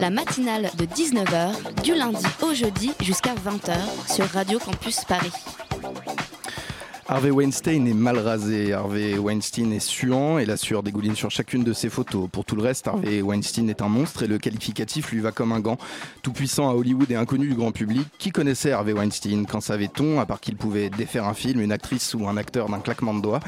La matinale de 19h, du lundi au jeudi jusqu'à 20h sur Radio Campus Paris. Harvey Weinstein est mal rasé, Harvey Weinstein est suant et la sueur dégouline sur chacune de ses photos. Pour tout le reste, Harvey Weinstein est un monstre et le qualificatif lui va comme un gant. Tout puissant à Hollywood et inconnu du grand public, qui connaissait Harvey Weinstein? Qu'en savait-on, à part qu'il pouvait défaire un film, une actrice ou un acteur d'un claquement de doigts?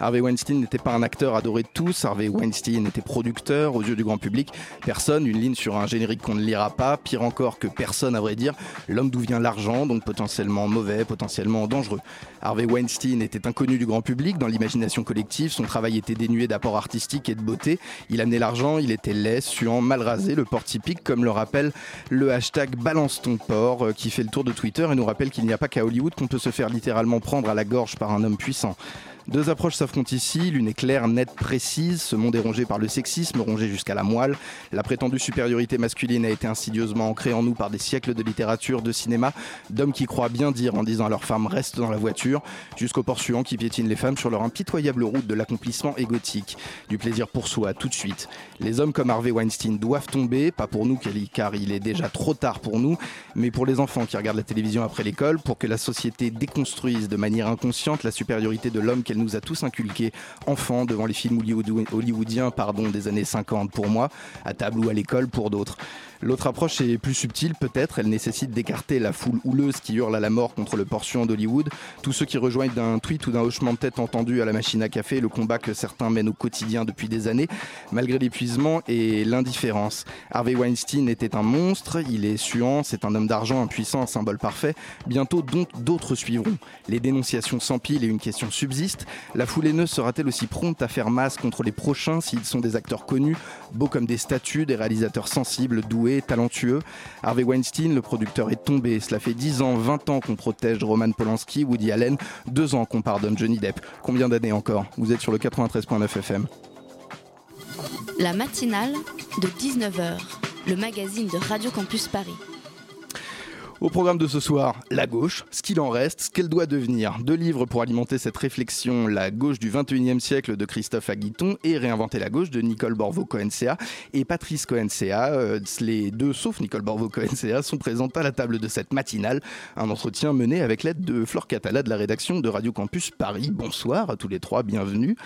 Harvey Weinstein n'était pas un acteur adoré de tous, Harvey Weinstein était producteur aux yeux du grand public. Personne, une ligne sur un générique qu'on ne lira pas, pire encore que personne à vrai dire, l'homme d'où vient l'argent, donc potentiellement mauvais, potentiellement dangereux. Harvey Weinstein était inconnu du grand public dans l'imagination collective, son travail était dénué d'apport artistique et de beauté, il amenait l'argent, il était laid, suant, mal rasé, le port typique comme le rappelle le hashtag balance ton port euh, qui fait le tour de Twitter et nous rappelle qu'il n'y a pas qu'à Hollywood qu'on peut se faire littéralement prendre à la gorge par un homme puissant. Deux approches s'affrontent ici, l'une est claire, nette, précise. Ce monde est rongé par le sexisme, rongé jusqu'à la moelle. La prétendue supériorité masculine a été insidieusement ancrée en nous par des siècles de littérature, de cinéma, d'hommes qui croient bien dire en disant à leurs femmes reste dans la voiture, jusqu'aux porsuants qui piétinent les femmes sur leur impitoyable route de l'accomplissement égotique. Du plaisir pour soi, tout de suite. Les hommes comme Harvey Weinstein doivent tomber, pas pour nous car il est déjà trop tard pour nous, mais pour les enfants qui regardent la télévision après l'école, pour que la société déconstruise de manière inconsciente la supériorité de l'homme qu'elle nous a tous inculqué, enfants, devant les films hollywood- hollywoodiens pardon, des années 50 pour moi, à table ou à l'école pour d'autres. L'autre approche est plus subtile peut-être, elle nécessite d'écarter la foule houleuse qui hurle à la mort contre le portion d'Hollywood, tous ceux qui rejoignent d'un tweet ou d'un hochement de tête entendu à la machine à café le combat que certains mènent au quotidien depuis des années, malgré l'épuisement et l'indifférence. Harvey Weinstein était un monstre, il est suant, c'est un homme d'argent impuissant, un symbole parfait. Bientôt d'autres suivront. Les dénonciations s'empilent et une question subsiste. La foule haineuse sera-t-elle aussi prompte à faire masse contre les prochains s'ils sont des acteurs connus, beaux comme des statues, des réalisateurs sensibles, doués, talentueux Harvey Weinstein, le producteur, est tombé. Cela fait 10 ans, 20 ans qu'on protège Roman Polanski, Woody Allen, 2 ans qu'on pardonne Johnny Depp. Combien d'années encore? Vous êtes sur le 93.9 FM. La matinale de 19h, le magazine de Radio Campus Paris. Au programme de ce soir, la gauche, ce qu'il en reste, ce qu'elle doit devenir. Deux livres pour alimenter cette réflexion, La gauche du 21e siècle de Christophe Aguiton et Réinventer la gauche de Nicole Borvo-Cohen-CA et Patrice Cohen-CA. Euh, les deux, sauf Nicole Borvo-Cohen-CA, sont présentes à la table de cette matinale. Un entretien mené avec l'aide de Flore Catala de la rédaction de Radio Campus Paris. Bonsoir à tous les trois, bienvenue.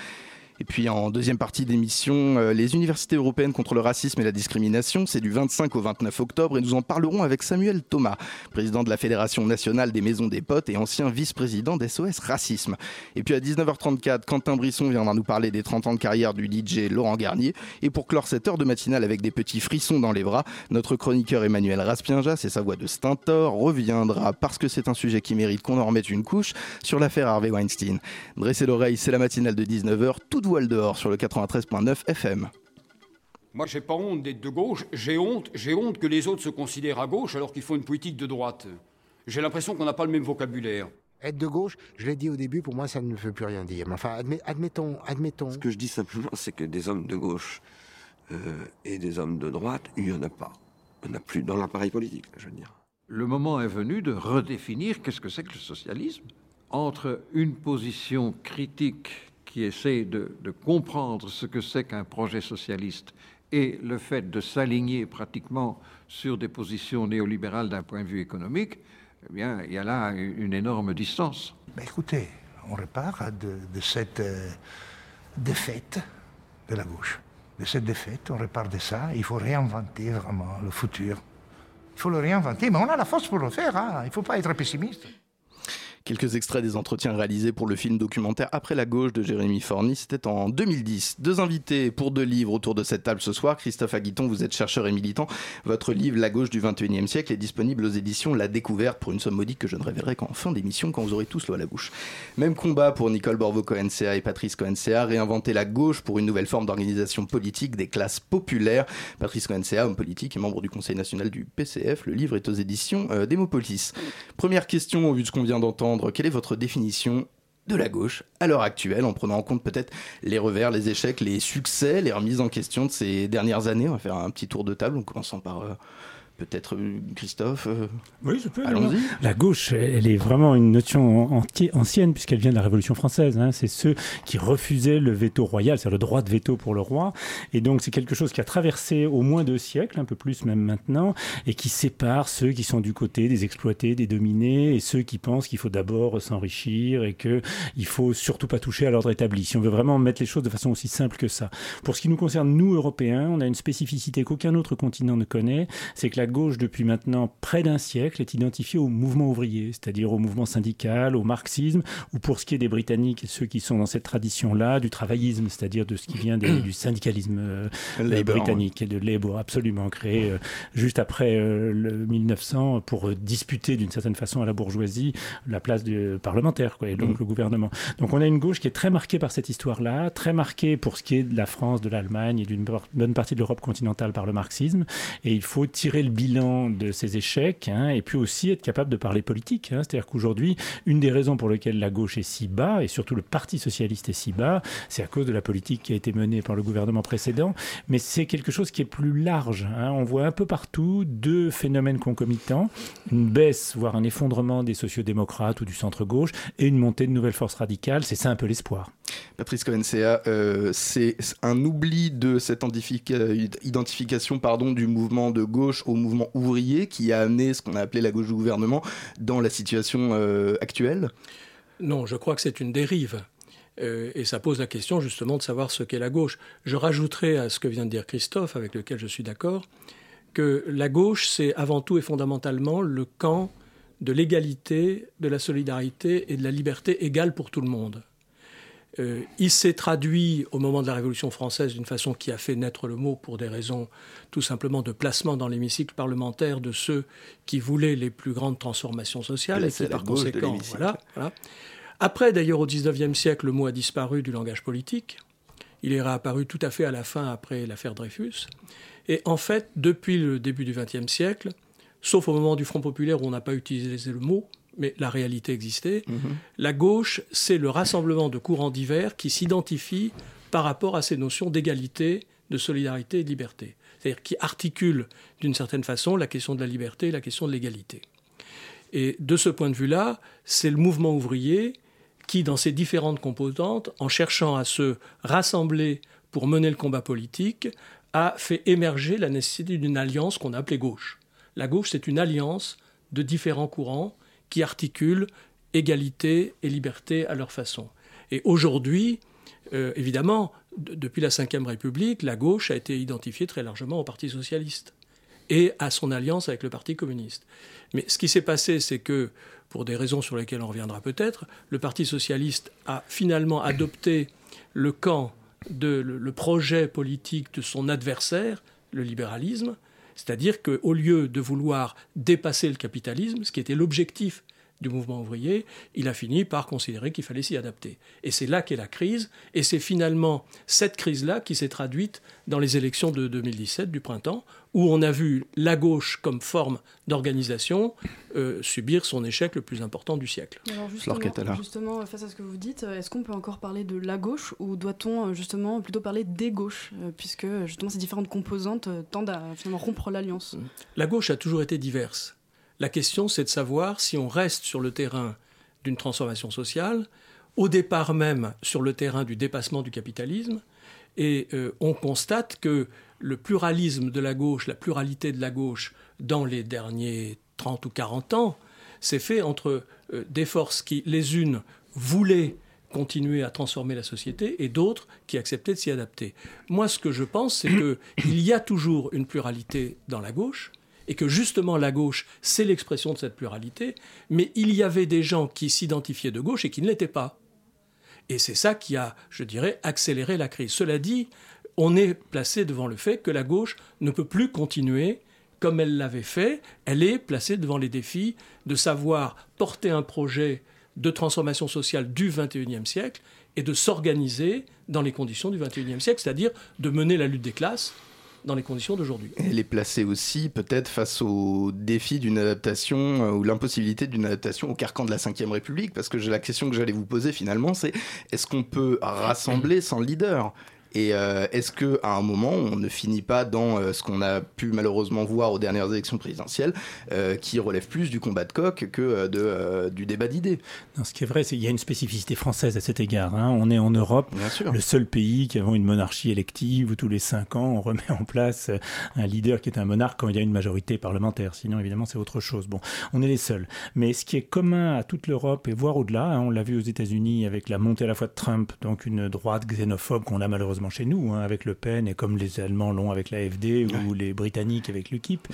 Et puis en deuxième partie d'émission, euh, les universités européennes contre le racisme et la discrimination, c'est du 25 au 29 octobre et nous en parlerons avec Samuel Thomas, président de la Fédération nationale des maisons des potes et ancien vice-président d'SOS Racisme. Et puis à 19h34, Quentin Brisson viendra nous parler des 30 ans de carrière du DJ Laurent Garnier. Et pour clore cette heure de matinale avec des petits frissons dans les bras, notre chroniqueur Emmanuel Raspienjas et sa voix de Stentor reviendra, parce que c'est un sujet qui mérite qu'on en remette une couche, sur l'affaire Harvey Weinstein. Dressez l'oreille, c'est la matinale de 19h, toute voile dehors sur le 93.9 FM. Moi, j'ai pas honte d'être de gauche. J'ai honte, j'ai honte que les autres se considèrent à gauche alors qu'ils font une politique de droite. J'ai l'impression qu'on n'a pas le même vocabulaire. Être de gauche, je l'ai dit au début, pour moi, ça ne veut plus rien dire. Mais enfin, admet- admettons, admettons. Ce que je dis simplement, c'est que des hommes de gauche euh, et des hommes de droite, il n'y en a pas. Il n'y en a plus dans l'appareil politique, je veux dire. Le moment est venu de redéfinir qu'est-ce que c'est que le socialisme. Entre une position critique qui essaie de, comprendre ce que c'est qu'un projet socialiste et le fait de s'aligner pratiquement sur des positions néolibérales d'un point de vue économique, eh bien, il y a là une énorme distance. Ben écoutez, on repart de, de cette euh, défaite de la gauche. De cette défaite, on repart de ça. Il faut réinventer vraiment le futur. Il faut le réinventer, mais on a la force pour le faire. hein. Il ne faut pas être pessimiste. Quelques extraits des entretiens réalisés pour le film documentaire Après la gauche de Jérémy Forny, c'était en 2010. Deux invités pour deux livres autour de cette table ce soir. Christophe Aguiton, vous êtes chercheur et militant. Votre livre La gauche du 21e siècle est disponible aux éditions La Découverte pour une somme modique que je ne révélerai qu'en fin d'émission quand vous aurez tous l'eau à la bouche. Même combat pour Nicole Borvo-Cohen-CA et Patrice Cohen-CA, réinventer la gauche pour une nouvelle forme d'organisation politique des classes populaires. Patrice Cohen-CA, homme politique et membre du Conseil national du PCF. Le livre est aux éditions euh, Démopolis. Première question, au vu de ce qu'on vient d'entendre, quelle est votre définition de la gauche à l'heure actuelle, en prenant en compte peut-être les revers, les échecs, les succès, les remises en question de ces dernières années. On va faire un petit tour de table en commençant par euh, peut-être euh, Christophe. euh, Oui, je peux. Allons-y. La gauche, elle est vraiment une notion anti- ancienne puisqu'elle vient de la Révolution française. hein. C'est ceux qui refusaient le veto royal, c'est-à-dire le droit de veto pour le roi. Et donc c'est quelque chose qui a traversé au moins deux siècles, un peu plus même maintenant, et qui sépare ceux qui sont du côté des exploités, des dominés, et ceux qui pensent qu'il faut d'abord s'enrichir et que il faut surtout pas toucher à l'ordre établi. Si on veut vraiment mettre les choses de façon aussi simple que ça. Pour ce qui nous concerne, nous Européens, on a une spécificité qu'aucun autre continent ne connaît, c'est que la gauche, depuis maintenant près d'un siècle, est identifiée au mouvement ouvrier, c'est-à-dire au mouvement syndical, au marxisme, ou pour ce qui est des Britanniques, ceux qui sont dans cette tradition-là, du travaillisme, c'est-à-dire de ce qui vient des- du syndicalisme euh, Labour, britannique et de Labour, absolument créé euh, juste après euh, le 1900 pour euh, disputer d'une certaine façon à la bourgeoisie la place du parlementaire, quoi, et donc Mm. le gouvernement. Donc on a une gauche qui est très marquée par cette histoire-là, très marquée pour ce qui est de la France, de l'Allemagne et d'une bonne partie de l'Europe continentale par le marxisme. Et il faut tirer le bilan de ces échecs hein, et puis aussi être capable de parler politique. hein. C'est-à-dire qu'aujourd'hui, une des raisons pour lesquelles la gauche est si bas et surtout le Parti socialiste est si bas, c'est à cause de la politique qui a été menée par le gouvernement précédent. Mais c'est quelque chose qui est plus large. hein. On voit un peu partout deux phénomènes concomitants une baisse, voire un effondrement des sociodémocrates ou du centre-gauche et une montée de nouvelles forces radicales. C'est ça un peu l'espoir. Patrice Cohen-CA, euh, c'est un oubli de cette identifica- identification pardon, du mouvement de gauche au mouvement ouvrier qui a amené ce qu'on a appelé la gauche du gouvernement dans la situation euh, actuelle? Non, je crois que c'est une dérive. Euh, et ça pose la question justement de savoir ce qu'est la gauche. Je rajouterai à ce que vient de dire Christophe, avec lequel je suis d'accord, que la gauche, c'est avant tout et fondamentalement le camp de l'égalité, de la solidarité et de la liberté égale pour tout le monde. Euh, il s'est traduit au moment de la Révolution française d'une façon qui a fait naître le mot pour des raisons tout simplement de placement dans l'hémicycle parlementaire de ceux qui voulaient les plus grandes transformations sociales et qui par conséquent, voilà. Après, d'ailleurs, au XIXe siècle, le mot a disparu du langage politique. Il est réapparu tout à fait à la fin après l'affaire Dreyfus. Et en fait, depuis le début du XXe siècle, sauf au moment du Front populaire où on n'a pas utilisé le mot, mais la réalité existait, la gauche, c'est le rassemblement de courants divers qui s'identifient par rapport à ces notions d'égalité, de solidarité et de liberté. C'est-à-dire qui articulent d'une certaine façon la question de la liberté et la question de l'égalité. Et de ce point de vue-là, c'est le mouvement ouvrier qui, dans ses différentes composantes, en cherchant à se rassembler pour mener le combat politique, a fait émerger la nécessité d'une alliance qu'on a appelée gauche. La gauche, c'est une alliance de différents courants qui articulent égalité et liberté à leur façon. Et aujourd'hui, euh, évidemment, de- depuis la Ve République, la gauche a été identifiée très largement au Parti socialiste et à son alliance avec le Parti communiste. Mais ce qui s'est passé, c'est que, pour des raisons sur lesquelles on reviendra peut-être, le Parti socialiste a finalement adopté le camp de le projet politique de son adversaire, le libéralisme, c'est-à-dire qu'au lieu de vouloir dépasser le capitalisme, ce qui était l'objectif du mouvement ouvrier, il a fini par considérer qu'il fallait s'y adapter. Et c'est là qu'est la crise, et c'est finalement cette crise-là qui s'est traduite dans les élections de 2017 du printemps, où on a vu la gauche comme forme d'organisation euh, subir son échec le plus important du siècle. Alors justement, justement, face à ce que vous dites, est-ce qu'on peut encore parler de la gauche ou doit-on euh, justement plutôt parler des gauches, euh, puisque justement ces différentes composantes euh, tendent à finalement rompre l'alliance? La gauche a toujours été diverse. La question, c'est de savoir si on reste sur le terrain d'une transformation sociale, au départ même sur le terrain du dépassement du capitalisme, et euh, on constate que le pluralisme de la gauche, la pluralité de la gauche dans les derniers 30 ou 40 ans, s'est fait entre euh, des forces qui, les unes, voulaient continuer à transformer la société et d'autres qui acceptaient de s'y adapter. Moi, ce que je pense, c'est qu'il y a toujours une pluralité dans la gauche, et que justement la gauche, c'est l'expression de cette pluralité, mais il y avait des gens qui s'identifiaient de gauche et qui ne l'étaient pas. Et c'est ça qui a, je dirais, accéléré la crise. Cela dit, on est placé devant le fait que la gauche ne peut plus continuer comme elle l'avait fait. Elle est placée devant les défis de savoir porter un projet de transformation sociale du XXIe siècle et de s'organiser dans les conditions du XXIe siècle, c'est-à-dire de mener la lutte des classes dans les conditions d'aujourd'hui. Elle est placée aussi peut-être face au défi d'une adaptation euh, ou l'impossibilité d'une adaptation au carcan de la Ve République, parce que la question que j'allais vous poser finalement, c'est est-ce qu'on peut rassembler sans leader? Et euh, est-ce qu'à un moment, on ne finit pas dans euh, ce qu'on a pu malheureusement voir aux dernières élections présidentielles, euh, qui relève plus du combat de coq que de, du débat d'idées? Ce qui est vrai, c'est qu'il y a une spécificité française à cet égard. Hein. On est en Europe, le seul pays qui avons une monarchie élective où tous les cinq ans, on remet en place un leader qui est un monarque quand il y a une majorité parlementaire. Sinon, évidemment, c'est autre chose. Bon, on est les seuls. Mais ce qui est commun à toute l'Europe et voire au-delà, hein, on l'a vu aux États-Unis avec la montée à la fois de Trump, donc une droite xénophobe qu'on a malheureusement chez nous, hein, avec Le Pen, et comme les Allemands l'ont avec l'AFD, ou les Britanniques avec l'UKIP.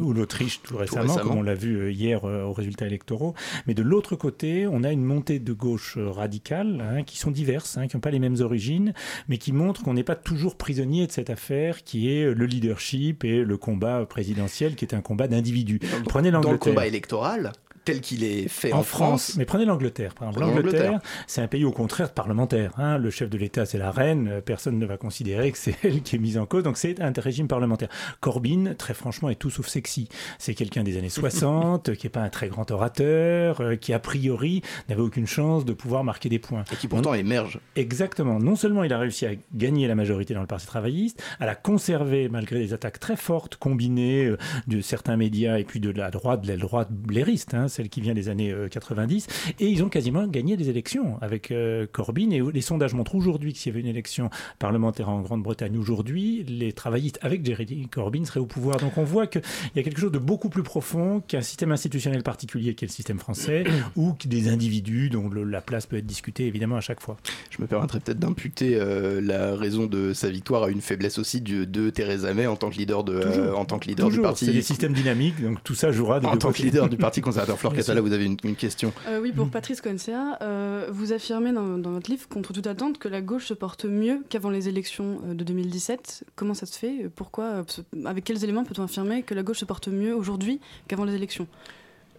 Ou l'Autriche. tout, récemment, comme on l'a vu euh, hier euh, aux résultats électoraux. Mais de l'autre côté, on a une montée de gauche euh, radicale, hein, qui sont diverses, hein, qui n'ont pas les mêmes origines, mais qui montrent qu'on n'est pas toujours prisonnier de cette affaire qui est le leadership et le combat présidentiel, qui est un combat d'individus. Prenez l'Angleterre. Dans le combat électoral, tel qu'il est fait en, France. Mais prenez l'Angleterre. Par exemple, l'Angleterre, c'est un pays au contraire parlementaire. Hein. Le chef de l'État, c'est la reine. Euh, personne ne va considérer que c'est elle qui est mise en cause. Donc c'est un régime parlementaire. Corbyn, très franchement, est tout sauf sexy. C'est quelqu'un des années 60, qui n'est pas un très grand orateur, euh, qui a priori n'avait aucune chance de pouvoir marquer des points. Et qui pourtant émerge. Exactement. Non seulement il a réussi à gagner la majorité dans le Parti travailliste, à la conserver malgré des attaques très fortes combinées euh, de certains médias et puis de la droite, de la droite blairiste. Hein, celle qui vient des années 90, euh, et ils ont quasiment gagné des élections avec euh, Corbyn. Et les sondages montrent aujourd'hui que s'il y avait une élection parlementaire en Grande-Bretagne aujourd'hui, les travaillistes avec Jeremy Corbyn seraient au pouvoir. Donc on voit qu'il y a quelque chose de beaucoup plus profond qu'un système institutionnel particulier qui est le système français, ou des individus dont la place peut être discutée évidemment à chaque fois. Je me permettrais peut-être d'imputer euh, la raison de sa victoire à une faiblesse aussi de, de Theresa May en tant que leader, de, en tant que leader du parti. C'est des systèmes dynamiques, donc tout ça jouera. En tant que leader du parti conservateur, là vous avez une, question. Euh, oui, pour Patrice Coencea, euh, vous affirmez dans, votre livre, contre toute attente, que la gauche se porte mieux qu'avant les élections euh, de 2017. Comment ça se fait? Pourquoi Avec quels éléments peut-on affirmer que la gauche se porte mieux aujourd'hui qu'avant les élections?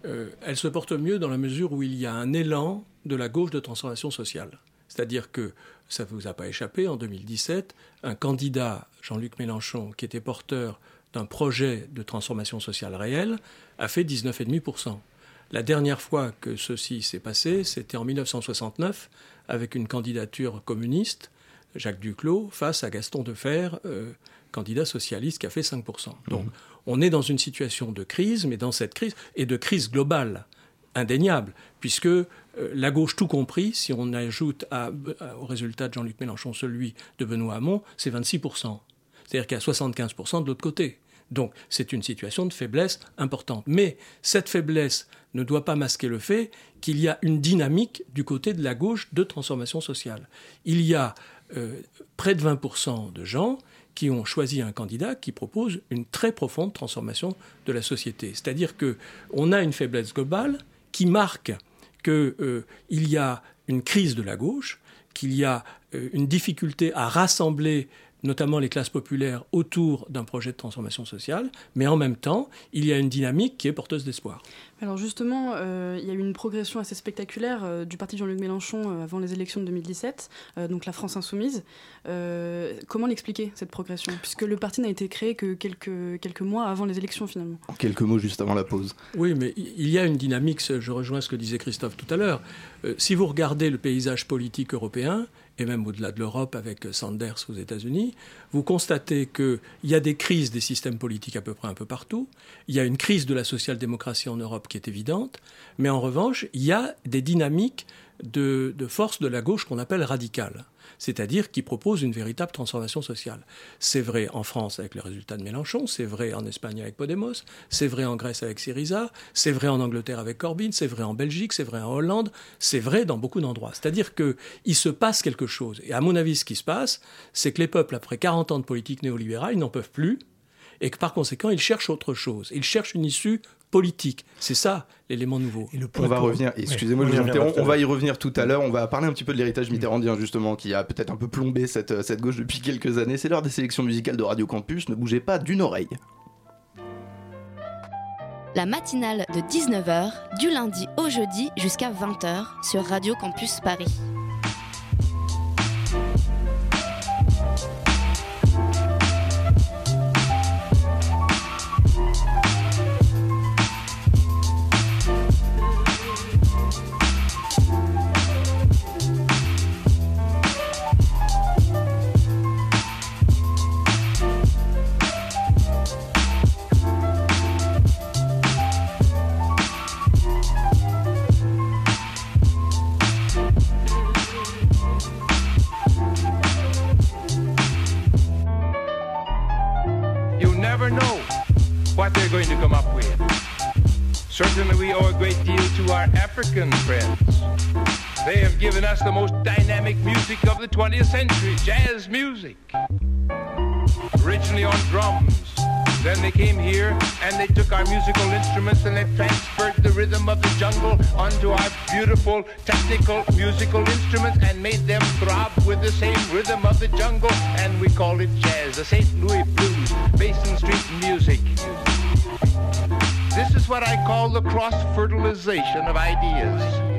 Elle se porte mieux dans la mesure où il y a un élan de la gauche de transformation sociale. C'est-à-dire que ça ne vous a pas échappé, en 2017, un candidat, Jean-Luc Mélenchon, qui était porteur d'un projet de transformation sociale réelle, a fait 19,5%. La dernière fois que ceci s'est passé, c'était en 1969, avec une candidature communiste, Jacques Duclos, face à Gaston Defer, euh, candidat socialiste qui a fait 5%. Donc mhm. on est dans une situation de crise, mais dans cette crise, et de crise globale, indéniable, puisque euh, la gauche tout compris, si on ajoute au résultat de Jean-Luc Mélenchon celui de Benoît Hamon, c'est 26%. C'est-à-dire qu'il y a 75% de l'autre côté. Donc c'est une situation de faiblesse importante. Mais cette faiblesse ne doit pas masquer le fait qu'il y a une dynamique du côté de la gauche de transformation sociale. Il y a euh, près de 20% de gens qui ont choisi un candidat qui propose une très profonde transformation de la société. C'est-à-dire qu'on a une faiblesse globale qui marque qu'il euh, y a une crise de la gauche, qu'il y a euh, une difficulté à rassembler notamment les classes populaires, autour d'un projet de transformation sociale, mais en même temps, il y a une dynamique qui est porteuse d'espoir. Alors justement, euh, il y a eu une progression assez spectaculaire euh, du parti Jean-Luc Mélenchon euh, avant les élections de 2017, donc la France insoumise. comment l'expliquer, cette progression? Puisque le parti n'a été créé que quelques, quelques mois avant les élections finalement. En quelques mots juste avant la pause. Oui, mais il y a une dynamique, je rejoins ce que disait Christophe tout à l'heure. si vous regardez le paysage politique européen, et même au-delà de l'Europe avec Sanders aux États-Unis, vous constatez qu'il y a des crises des systèmes politiques à peu près un peu partout. Il y a une crise de la social-démocratie en Europe qui est évidente. Mais en revanche, il y a des dynamiques de, de force de la gauche qu'on appelle radicale c'est-à-dire qui propose une véritable transformation sociale. C'est vrai en France avec le résultat de Mélenchon, c'est vrai en Espagne avec Podemos, c'est vrai en Grèce avec Syriza, c'est vrai en Angleterre avec Corbyn, c'est vrai en Belgique, c'est vrai en Hollande, c'est vrai dans beaucoup d'endroits. C'est-à-dire qu'il se passe quelque chose. Et à mon avis, ce qui se passe, c'est que les peuples, après 40 ans de politique néolibérale, ils n'en peuvent plus et que par conséquent, il cherche autre chose. Il cherche une issue politique. C'est ça l'élément nouveau. on va revenir, excusez-moi, je vous interromps, on va y revenir tout à l'heure. On va parler un petit peu de l'héritage mitterrandien, justement, qui a peut-être un peu plombé cette, cette gauche depuis quelques années. C'est l'heure des sélections musicales de Radio Campus. Ne bougez pas d'une oreille. La matinale de 19h, du lundi au jeudi jusqu'à 20h sur Radio Campus Paris. African friends. They have given us the most dynamic music of the 20th century, jazz music. Originally on drums. Then they came here and they took our musical instruments and they transferred the rhythm of the jungle onto our beautiful technical musical instruments and made them throb with the same rhythm of the jungle and we call it jazz, the St. Louis blues, Basin Street music. This is what I call the cross-fertilization of ideas.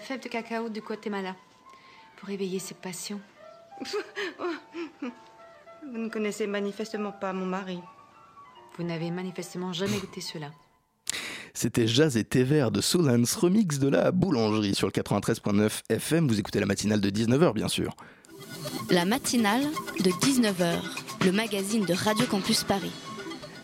Fève de cacao du Guatemala pour éveiller ses passions. Vous ne connaissez manifestement pas mon mari. Vous n'avez manifestement jamais goûté cela. C'était Jazz et Thé Vert de Solans, remix de la boulangerie sur le 93.9 FM. Vous écoutez la matinale de 19h, bien sûr. La matinale de 19h, le magazine de Radio Campus Paris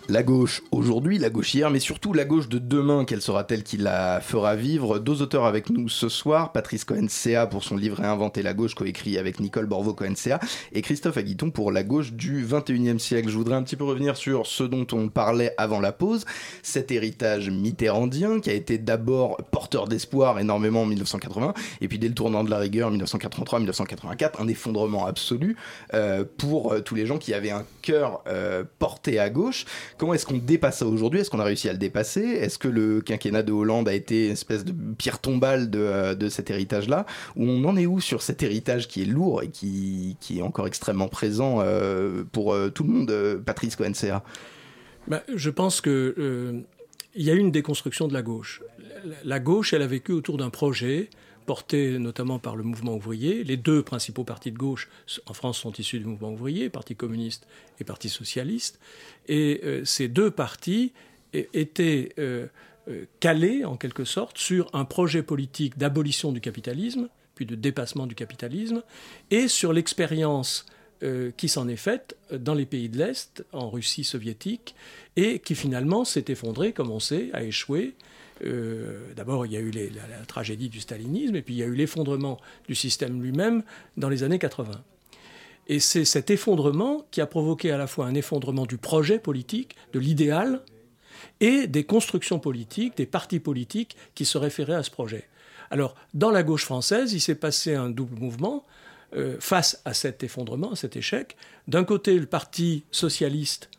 la gauche aujourd'hui, la gauche hier, mais surtout la gauche de demain, quelle sera-t-elle qui la fera vivre? Deux auteurs avec nous ce soir, Patrice Cohen-CA pour son livre Réinventer la gauche, coécrit avec Nicole Borvo Cohen-CA, et Christophe Aguiton pour la gauche du 21e siècle. Je voudrais un petit peu revenir sur ce dont on parlait avant la pause, cet héritage mitterrandien qui a été d'abord porteur d'espoir énormément en 1980, et puis dès le tournant de la rigueur 1983-1984, un effondrement absolu euh, pour euh, tous les gens qui avaient un cœur euh, porté à gauche. Comment est-ce qu'on dépasse ça aujourd'hui? Est-ce qu'on a réussi à le dépasser? Est-ce que le quinquennat de Hollande a été une espèce de pierre tombale de, euh, cet héritage-là? Ou on en est où sur cet héritage qui est lourd et qui, est encore extrêmement présent euh, pour euh, tout le monde, Patrice Cohen-CA bah, Je pense que il y a eu une déconstruction de la gauche. La gauche, elle a vécu autour d'un projet porté notamment par le mouvement ouvrier. Les deux principaux partis de gauche en France sont issus du mouvement ouvrier, Parti communiste et Parti socialiste. Et euh, ces deux partis étaient euh, euh, calés, en quelque sorte, sur un projet politique d'abolition du capitalisme, puis de dépassement du capitalisme, et sur l'expérience qui s'en est faite dans les pays de l'Est, en Russie soviétique, et qui finalement s'est effondrée, comme on sait, a échoué, euh, d'abord, il y a eu la, tragédie du stalinisme, et puis il y a eu l'effondrement du système lui-même dans les années 80. Et c'est cet effondrement qui a provoqué à la fois un effondrement du projet politique, de l'idéal, et des constructions politiques, des partis politiques qui se référaient à ce projet. Alors, dans la gauche française, il s'est passé un double mouvement euh, face à cet effondrement, à cet échec. D'un côté, le Parti socialiste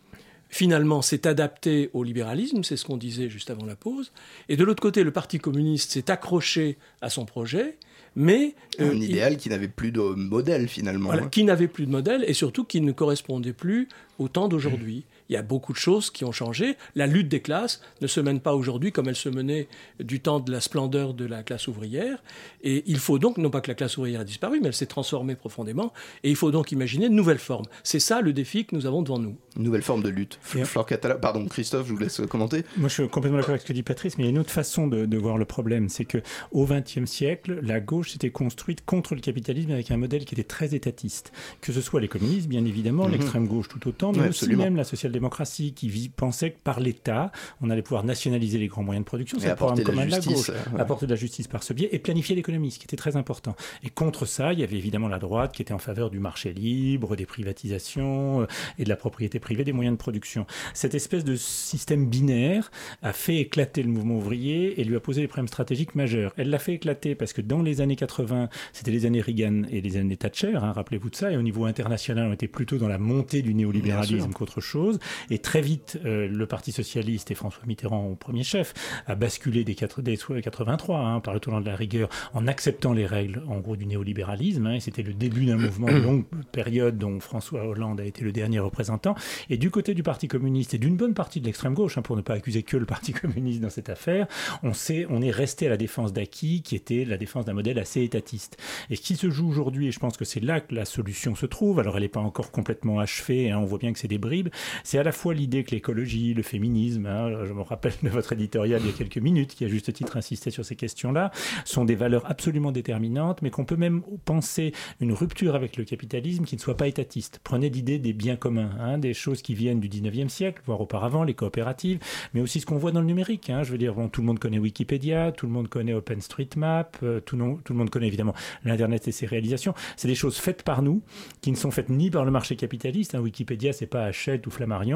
finalement s'est adapté au libéralisme, c'est ce qu'on disait juste avant la pause, et de l'autre côté, le Parti communiste s'est accroché à son projet, mais... un euh, idéal qui n'avait plus de modèle finalement. Hein. Qui n'avait plus de modèle et surtout qui ne correspondait plus au temps d'aujourd'hui il y a beaucoup de choses qui ont changé. La lutte des classes ne se mène pas aujourd'hui comme elle se menait du temps de la splendeur de la classe ouvrière. Et il faut donc, non pas que la classe ouvrière a disparu, mais elle s'est transformée profondément. Et il faut donc imaginer de nouvelles formes. C'est ça le défi que nous avons devant nous. Une nouvelle forme de lutte. Flore Catala, pardon, Christophe, je vous laisse commenter. Moi, je suis complètement d'accord avec ce que dit Patrice, mais il y a une autre façon de, voir le problème. C'est que au XXe siècle, la gauche s'était construite contre le capitalisme avec un modèle qui était très étatiste. Que ce soit les communistes, bien évidemment, mhm. l'extrême gauche tout autant, mais aussi même la social démocratie qui pensait que par l'État, on allait pouvoir nationaliser les grands moyens de production, c'est le programme commun de la gauche, apporter de la justice par ce biais et planifier l'économie, ce qui était très important. Et contre ça, il y avait évidemment la droite qui était en faveur du marché libre, des privatisations euh, et de la propriété privée des moyens de production. Cette espèce de système binaire a fait éclater le mouvement ouvrier et lui a posé des problèmes stratégiques majeurs. Elle l'a fait éclater parce que dans les années 80, c'était les années Reagan et les années Thatcher, hein, rappelez-vous de ça, et au niveau international, on était plutôt dans la montée du néolibéralisme qu'autre chose. Et très vite, euh, le Parti socialiste et François Mitterrand au premier chef a basculé des, 4, des 83 hein, par le tournant de la rigueur en acceptant les règles en gros du néolibéralisme. Hein, et c'était le début d'un mouvement de longue période dont François Hollande a été le dernier représentant. Et du côté du Parti communiste et d'une bonne partie de l'extrême gauche, hein, pour ne pas accuser que le Parti communiste dans cette affaire, on, sait, on est resté à la défense d'acquis qui était la défense d'un modèle assez étatiste. Et ce qui se joue aujourd'hui, et je pense que c'est là que la solution se trouve, alors elle n'est pas encore complètement achevée, on voit bien que c'est des bribes, à la fois l'idée que l'écologie, le féminisme, hein, je me rappelle de votre éditorial il y a quelques minutes qui a juste titre insisté sur ces questions-là, sont des valeurs absolument déterminantes, mais qu'on peut même penser une rupture avec le capitalisme qui ne soit pas étatiste. Prenez l'idée des biens communs, hein, des choses qui viennent du 19e siècle, voire auparavant, les coopératives, mais aussi ce qu'on voit dans le numérique. Hein. je veux dire, bon, tout le monde connaît Wikipédia, tout le monde connaît OpenStreetMap, euh, tout, tout le monde connaît évidemment l'Internet et ses réalisations. C'est des choses faites par nous, qui ne sont faites ni par le marché capitaliste, Wikipédia c'est pas Hachette ou Flammarion,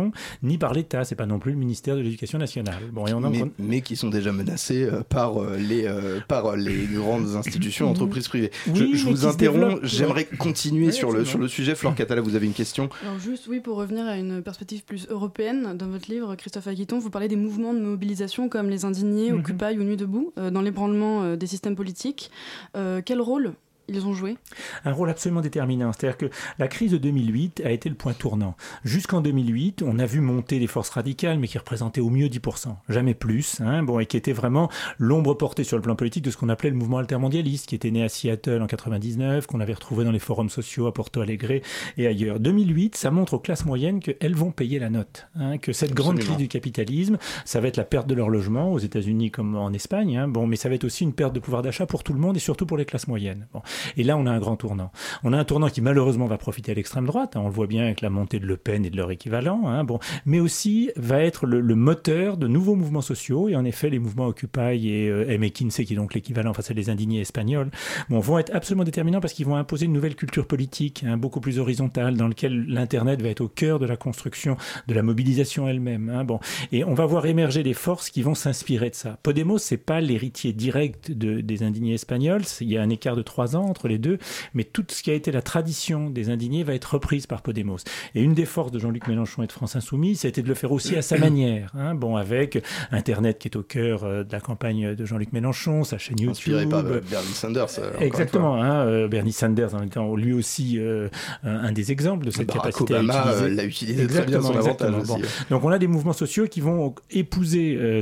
ni par l'État, c'est pas non plus le ministère de l'Éducation nationale. Bon, et on mais, mais, qui sont déjà menacés euh, par, euh, les, euh, par les grandes institutions, entreprises privées. je, vous interromps, j'aimerais continuer sur, le, sur le sujet. Flore Catala, vous avez une question Alors juste, oui, pour revenir à une perspective plus européenne, dans votre livre, Christophe Aguiton, vous parlez des mouvements de mobilisation comme les Indignés, mhm. Occupy ou Nuit debout, dans l'ébranlement des systèmes politiques. quel rôle ils ont joué? Un rôle absolument déterminant. C'est-à-dire que la crise de 2008 a été le point tournant. Jusqu'en 2008, on a vu monter des forces radicales, mais qui représentaient au mieux 10%, jamais plus, hein, bon, et qui étaient vraiment l'ombre portée sur le plan politique de ce qu'on appelait le mouvement altermondialiste, qui était né à Seattle en 99, qu'on avait retrouvé dans les forums sociaux à Porto Alegre et ailleurs. 2008, ça montre aux classes moyennes qu'elles vont payer la note, hein, que cette grande crise du capitalisme, ça va être la perte de leur logement aux États-Unis comme en Espagne, hein, bon, mais ça va être aussi une perte de pouvoir d'achat pour tout le monde et surtout pour les classes moyennes. Bon. Et là, on a un grand tournant. On a un tournant qui malheureusement va profiter à l'extrême droite. On le voit bien avec la montée de Le Pen et de leur équivalent. Hein, bon, mais aussi va être le, moteur de nouveaux mouvements sociaux. Et en effet, les mouvements Occupy et euh, McKinsey, qui est donc l'équivalent face à les indignés espagnols, bon, vont être absolument déterminants parce qu'ils vont imposer une nouvelle culture politique, hein, beaucoup plus horizontale, dans laquelle l'internet va être au cœur de la construction de la mobilisation elle-même. Hein, bon, et on va voir émerger des forces qui vont s'inspirer de ça. Podemos, c'est pas l'héritier direct de, des indignés espagnols. Il y a un écart de trois ans entre les deux, mais tout ce qui a été la tradition des indignés va être reprise par Podemos. Et une des forces de Jean-Luc Mélenchon et de France Insoumise, ça a été de le faire aussi à sa manière. Hein, bon, avec Internet qui est au cœur euh, de la campagne de Jean-Luc Mélenchon, sa chaîne YouTube. Inspiré par Bernie Sanders. euh, Exactement, hein, euh, Bernie Sanders en étant lui aussi euh, un des exemples de cette Barack capacité Obama, à utiliser. l'a utilisé très bien à son Exactement, avantage exactement. aussi, Bon. ouais. Donc on a des mouvements sociaux qui vont épouser euh,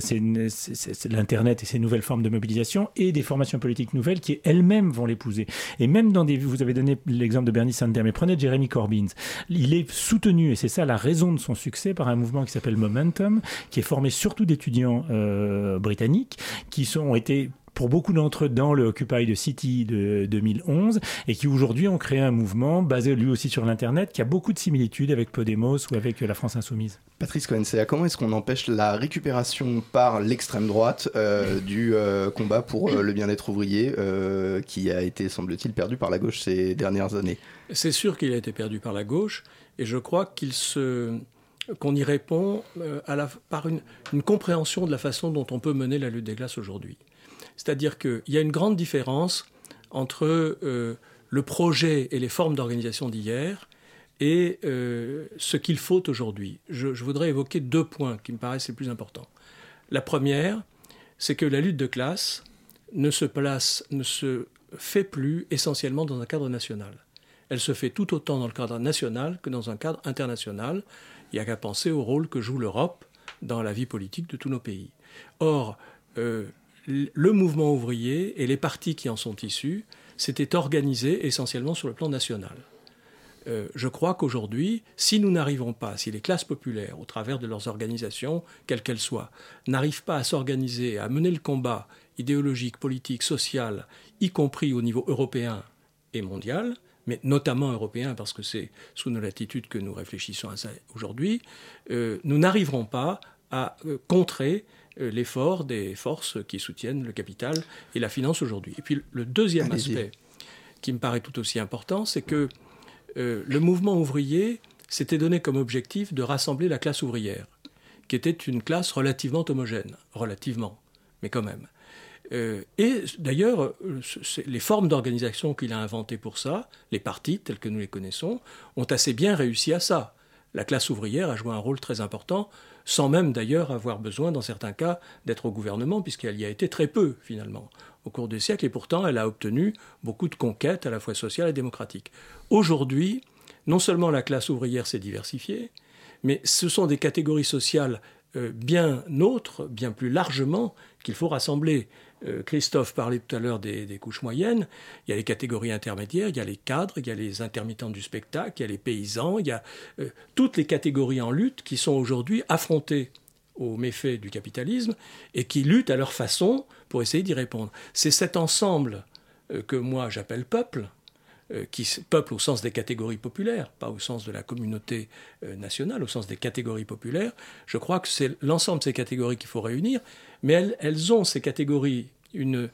l'Internet et ces nouvelles formes de mobilisation et des formations politiques nouvelles qui elles-mêmes vont l'épouser. Et même dans des... Vous avez donné l'exemple de Bernie Sanders, mais prenez Jeremy Corbyn. Il est soutenu, et c'est ça la raison de son succès, par un mouvement qui s'appelle Momentum, qui est formé surtout d'étudiants euh, britanniques qui sont, ont été pour beaucoup d'entre eux dans le Occupy the City de 2011 et qui aujourd'hui ont créé un mouvement basé lui aussi sur l'Internet qui a beaucoup de similitudes avec Podemos ou avec la France Insoumise. Patrice Cohen-Sea, comment est-ce qu'on empêche la récupération par l'extrême droite euh, du euh, combat pour euh, le bien-être ouvrier euh, qui a été, semble-t-il, perdu par la gauche ces dernières années? C'est sûr qu'il a été perdu par la gauche, et je crois qu'il se qu'on y répond euh, à la, par une, une compréhension de la façon dont on peut mener la lutte des classes aujourd'hui. C'est-à-dire qu'il y a une grande différence entre euh, le projet et les formes d'organisation d'hier et euh, ce qu'il faut aujourd'hui. Je, voudrais évoquer deux points qui me paraissent les plus importants. La première, c'est que la lutte de classe ne se place, ne se fait plus essentiellement dans un cadre national. Elle se fait tout autant dans le cadre national que dans un cadre international. Il n'y a qu'à penser au rôle que joue l'Europe dans la vie politique de tous nos pays. Or, euh, le mouvement ouvrier et les partis qui en sont issus s'étaient organisés essentiellement sur le plan national. Euh, je crois qu'aujourd'hui, si nous n'arrivons pas, si les classes populaires, au travers de leurs organisations, quelles qu'elles soient, n'arrivent pas à s'organiser, à mener le combat idéologique, politique, social, y compris au niveau européen et mondial, mais notamment européen parce que c'est sous nos latitudes que nous réfléchissons à ça aujourd'hui, euh, nous n'arriverons pas à euh, contrer l'effort des forces qui soutiennent le capital et la finance aujourd'hui. Et puis le deuxième aspect qui me paraît tout aussi important, c'est que euh, le mouvement ouvrier s'était donné comme objectif de rassembler la classe ouvrière, qui était une classe relativement homogène, relativement, mais quand même. Euh, et d'ailleurs, euh, les formes d'organisation qu'il a inventées pour ça, les partis tels que nous les connaissons, ont assez bien réussi à ça. La classe ouvrière a joué un rôle très important, sans même d'ailleurs avoir besoin, dans certains cas, d'être au gouvernement, puisqu'elle y a été très peu, finalement, au cours des siècles, et pourtant elle a obtenu beaucoup de conquêtes, à la fois sociales et démocratiques. Aujourd'hui, non seulement la classe ouvrière s'est diversifiée, mais ce sont des catégories sociales euh, bien autres, bien plus largement, qu'il faut rassembler. Euh, Christophe parlait tout à l'heure des, couches moyennes. Il y a les catégories intermédiaires, il y a les cadres, il y a les intermittents du spectacle, il y a les paysans, il y a euh, toutes les catégories en lutte qui sont aujourd'hui affrontées aux méfaits du capitalisme et qui luttent à leur façon pour essayer d'y répondre. C'est cet ensemble euh, que moi j'appelle peuple, qui s- peuple au sens des catégories populaires, pas au sens de la communauté euh, nationale, au sens des catégories populaires. Je crois que c'est l'ensemble de ces catégories qu'il faut réunir, mais elles, ont ces catégories une,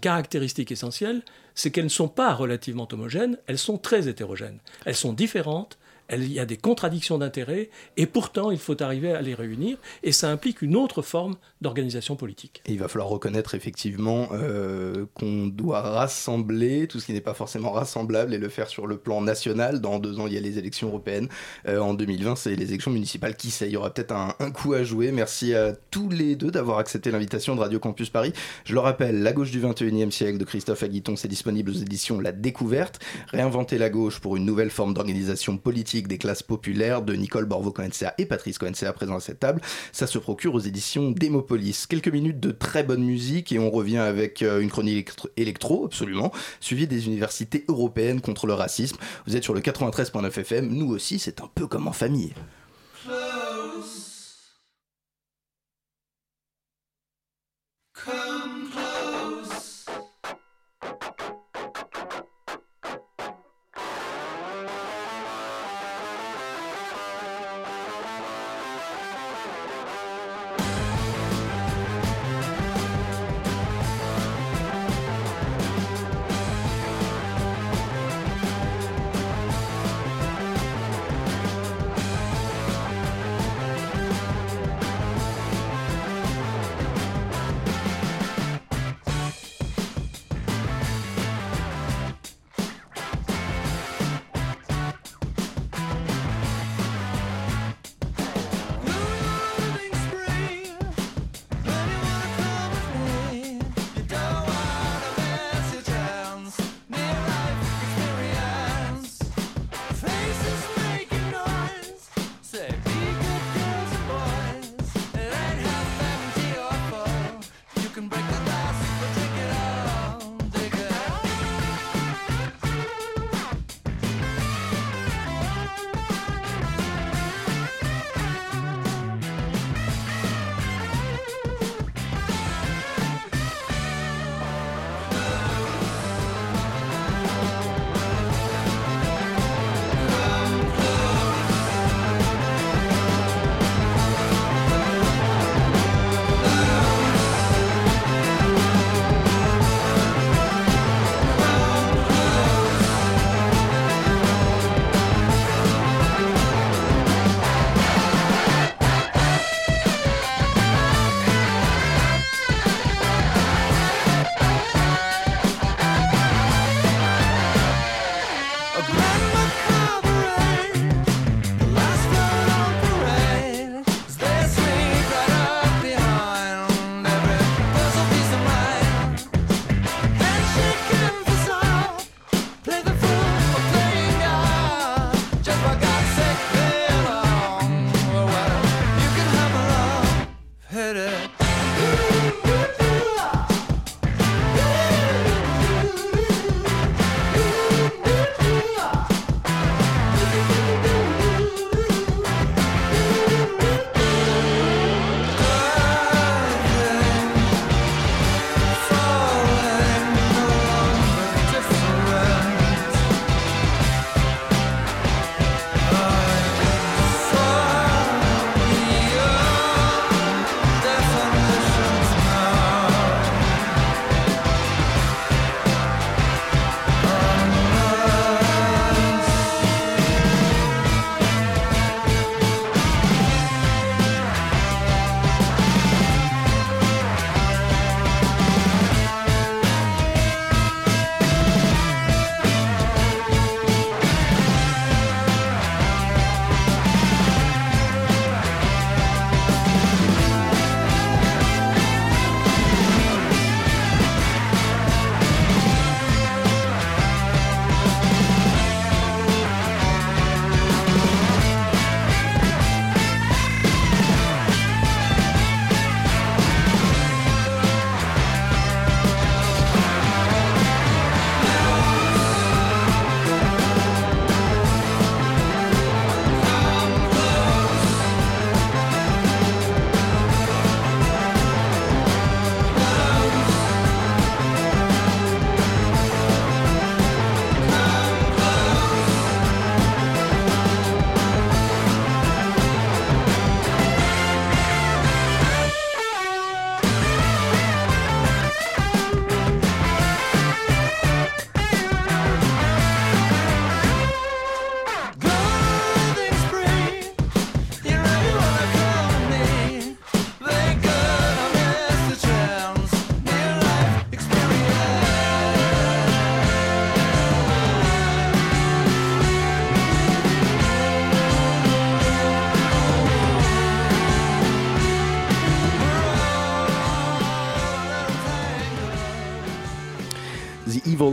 caractéristique essentielle, c'est qu'elles ne sont pas relativement homogènes, elles sont très hétérogènes. Elles sont différentes, il y a des contradictions d'intérêts, et pourtant il faut arriver à les réunir, et ça implique une autre forme d'organisation politique. Il va falloir reconnaître effectivement euh, qu'on doit rassembler tout ce qui n'est pas forcément rassemblable et le faire sur le plan national. Dans deux ans, il y a les élections européennes. Euh, en 2020, c'est les élections municipales. Qui sait, il y aura peut-être un, un coup à jouer. Merci à tous les deux d'avoir accepté l'invitation de Radio Campus Paris. Je le rappelle, La gauche du 21e siècle de Christophe Aguiton, c'est disponible aux éditions La Découverte. Réinventer la gauche pour une nouvelle forme d'organisation politique des classes populaires de Nicole Borvo-Coensea et Patrice Coensea présents à cette table. Ça se procure aux éditions Démopolis. Quelques minutes de très bonne musique et on revient avec euh, une chronique électro- électro, absolument, suivie des universités européennes contre le racisme. Vous êtes sur le 93.9 FM, nous aussi, c'est un peu comme en famille.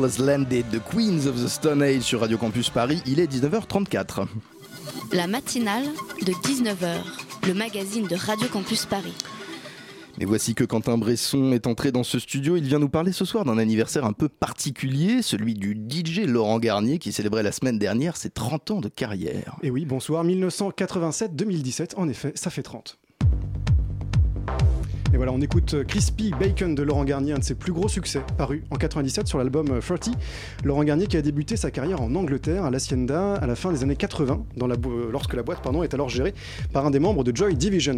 Has Landed, The Queens of the Stone Age sur Radio Campus Paris. Il est 19h34. La matinale de 19h, le magazine de Radio Campus Paris. Mais voici que Quentin Bresson est entré dans ce studio. Il vient nous parler ce soir d'un anniversaire un peu particulier, celui du DJ Laurent Garnier qui célébrait la semaine dernière ses 30 ans de carrière. Et oui, bonsoir, 1987-2017, en effet, ça fait 30. Et voilà, on écoute Crispy Bacon de Laurent Garnier, un de ses plus gros succès, paru en 97 sur l'album 30. Laurent Garnier qui a débuté sa carrière en Angleterre, à l'Hacienda, à la fin des années 80, dans la lorsque la boîte pardon, est alors gérée par un des membres de Joy Division.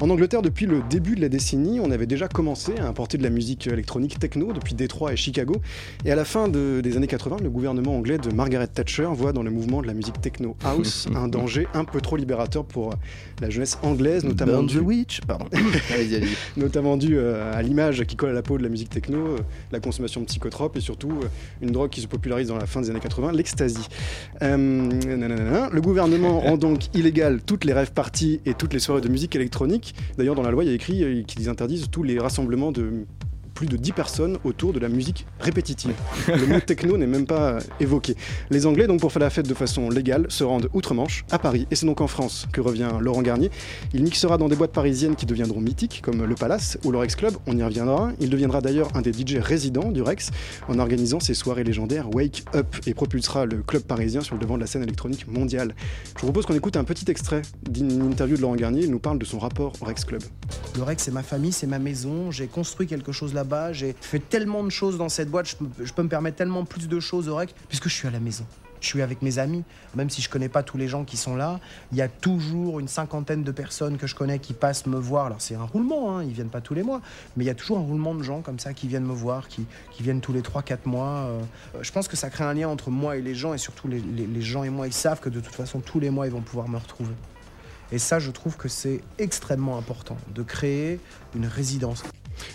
En Angleterre, depuis le début de la décennie, on avait déjà commencé à importer de la musique électronique techno depuis Détroit et Chicago. Et à la fin de, des années 80, le gouvernement anglais de Margaret Thatcher voit dans le mouvement de la musique techno house un danger un peu trop libérateur pour la jeunesse anglaise, notamment. Burn the Witch, pardon. allez, allez notamment dû euh, à l'image qui colle à la peau de la musique techno, euh, la consommation de psychotropes et surtout euh, une drogue qui se popularise dans la fin des années 80, l'ecstasy. le gouvernement rend donc illégal toutes les rêves parties et toutes les soirées de musique électronique. D'ailleurs, dans la loi, il y a écrit qu'ils interdisent tous les rassemblements de plus de 10 personnes autour de la musique répétitive. Le mot techno n'est même pas évoqué. Les Anglais, donc pour faire la fête de façon légale, se rendent outre-Manche, à Paris, et c'est donc en France que revient Laurent Garnier. Il mixera dans des boîtes parisiennes qui deviendront mythiques, comme le Palace ou le Rex Club, on y reviendra. Il deviendra d'ailleurs un des DJ résidents du Rex en organisant ses soirées légendaires Wake Up et propulsera le club parisien sur le devant de la scène électronique mondiale. Je vous propose qu'on écoute un petit extrait d'une interview de Laurent Garnier. Il nous parle de son rapport au Rex Club. Le Rex, c'est ma famille, c'est ma maison. J'ai construit quelque chose là-bas j'ai fait tellement de choses dans cette boîte, je peux, me permettre tellement plus de choses au REC, puisque je suis à la maison. Je suis avec mes amis, même si je connais pas tous les gens qui sont là. Il y a toujours une cinquantaine de personnes que je connais qui passent me voir. Alors c'est un roulement, hein, ils viennent pas tous les mois, mais il y a toujours un roulement de gens comme ça qui viennent me voir, qui, viennent tous les 3-4 mois. Euh, je pense que ça crée un lien entre moi et les gens, et surtout les gens et moi, ils savent que de toute façon tous les mois ils vont pouvoir me retrouver. Et ça, je trouve que c'est extrêmement important de créer une résidence.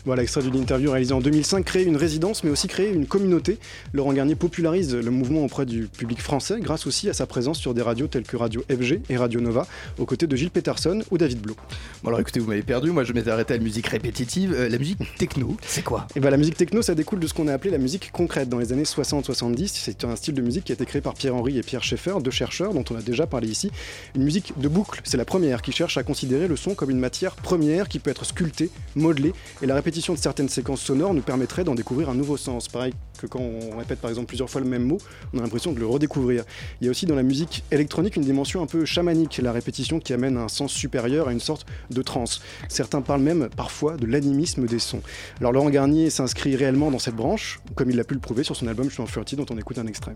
Voilà, extrait d'une interview réalisée en 2005, créer une résidence, mais aussi créer une communauté. Laurent Garnier popularise le mouvement auprès du public français, grâce aussi à sa présence sur des radios telles que Radio FG et Radio Nova, aux côtés de Gilles Peterson ou David Blo. Bon alors écoutez, vous m'avez perdu, moi je m'étais arrêté à la musique répétitive. Euh, la musique techno, c'est quoi? Et bien la musique techno, ça découle de ce qu'on a appelé la musique concrète dans les années 60-70. C'est un style de musique qui a été créé par Pierre-Henri et Pierre Schaeffer, deux chercheurs dont on a déjà parlé ici. Une musique de boucle, c'est la première, qui cherche à considérer le son comme une matière première qui peut être sculptée, modelée, et la répétition de certaines séquences sonores nous permettrait d'en découvrir un nouveau sens. Pareil que quand on répète par exemple plusieurs fois le même mot, on a l'impression de le redécouvrir. Il y a aussi dans la musique électronique une dimension un peu chamanique, la répétition qui amène un sens supérieur à une sorte de transe. Certains parlent même parfois de l'animisme des sons. Alors Laurent Garnier s'inscrit réellement dans cette branche, comme il l'a pu le prouver sur son album Je suis en 30 dont on écoute un extrait.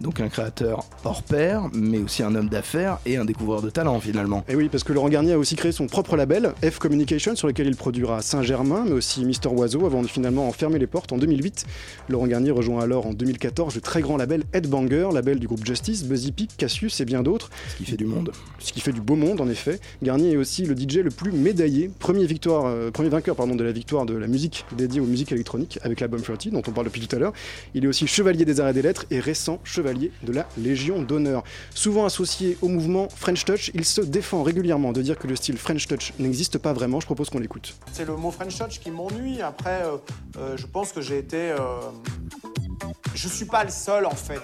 Donc un créateur hors pair, mais aussi un homme d'affaires et un découvreur de talent finalement. Et oui, parce que Laurent Garnier a aussi créé son propre label, F Communication, sur lequel il produira Saint-Germain, mais aussi Mister Oiseau, avant de finalement en fermer les portes en 2008. Laurent Garnier rejoint alors en 2014 le très grand label Headbanger, label du groupe Justice, Buzzy Peak, Cassius et bien d'autres. Ce qui fait du monde. Ce qui fait du beau monde en effet. Garnier est aussi le DJ le plus médaillé, premier, victoire, euh, premier vainqueur pardon, de la victoire de la musique dédiée aux musiques électroniques avec l'album 30 dont on parle depuis tout à l'heure. Il est aussi chevalier des arts et des lettres et récent chevalier de la Légion d'honneur. Souvent associé au mouvement French Touch, il se défend régulièrement de dire que le style French Touch n'existe pas vraiment. Je propose qu'on l'écoute. C'est le mot French Touch qui m'ennuie. Après, euh, euh, je pense que j'ai été. Euh... Je suis pas le seul en fait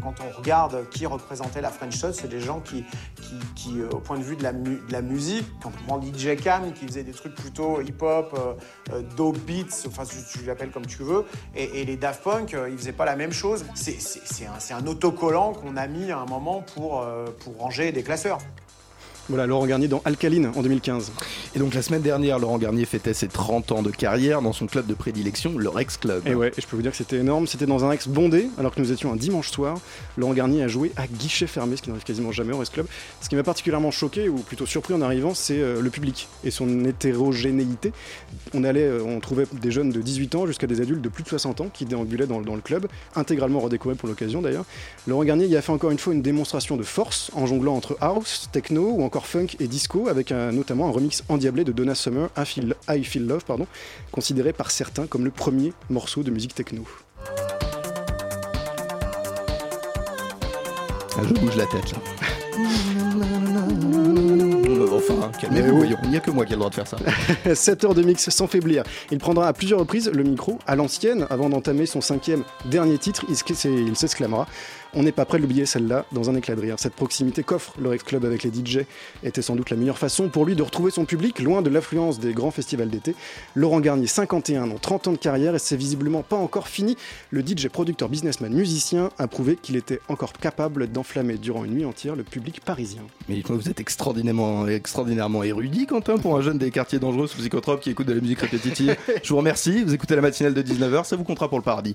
quand on regarde qui représentait la French Touch, c'est des gens qui, qui, euh, au point de vue de la, de la musique, quand on prend DJ Cam, qui faisait des trucs plutôt hip-hop, euh, euh, dope beats, enfin tu, l'appelles comme tu veux, et, les Daft Punk, ils faisaient pas la même chose. C'est un, un, autocollant qu'on a mis à un moment pour, pour ranger des classeurs. Voilà, Laurent Garnier dans Alcaline en 2015. Et donc la semaine dernière, Laurent Garnier fêtait ses 30 ans de carrière dans son club de prédilection, le Rex Club. Et ouais, et je peux vous dire que c'était énorme. C'était dans un Rex bondé, alors que nous étions un dimanche soir. Laurent Garnier a joué à guichet fermé, ce qui n'arrive quasiment jamais au Rex Club. Ce qui m'a particulièrement choqué, ou plutôt surpris en arrivant, c'est euh, le public et son hétérogénéité. On allait, euh, on trouvait des jeunes de 18 ans jusqu'à des adultes de plus de 60 ans qui déambulaient dans, dans le club, intégralement redécorés pour l'occasion d'ailleurs. Laurent Garnier y a fait encore une fois une démonstration de force en jonglant entre house, techno ou encore funk et disco avec notamment un remix endiablé de Donna Summer, I Feel, I Feel Love, pardon, considéré par certains comme le premier morceau de musique techno. Ah, je bouge la tête là. enfin, calmez-vous, voyons. Il n'y a que moi qui ai le droit de faire ça. 7 heures de mix sans faiblir. Il prendra à plusieurs reprises le micro à l'ancienne avant d'entamer son cinquième dernier titre. Il s'exclamera On n'est pas prêt de l'oublier celle-là dans un éclat de rire. Cette proximité qu'offre le Rex Club avec les DJ était sans doute la meilleure façon pour lui de retrouver son public loin de l'affluence des grands festivals d'été. Laurent Garnier, 51 ans, 30 ans de carrière et c'est visiblement pas encore fini. Le DJ, producteur, businessman, musicien a prouvé qu'il était encore capable d'enflammer durant une nuit entière le public parisien. Mais dites-moi, vous êtes extraordinairement, extraordinairement érudit, Quentin, pour un jeune des quartiers dangereux sous psychotrope qui écoute de la musique répétitive. Je vous remercie. Vous écoutez la matinale de 19h, ça vous comptera pour le paradis.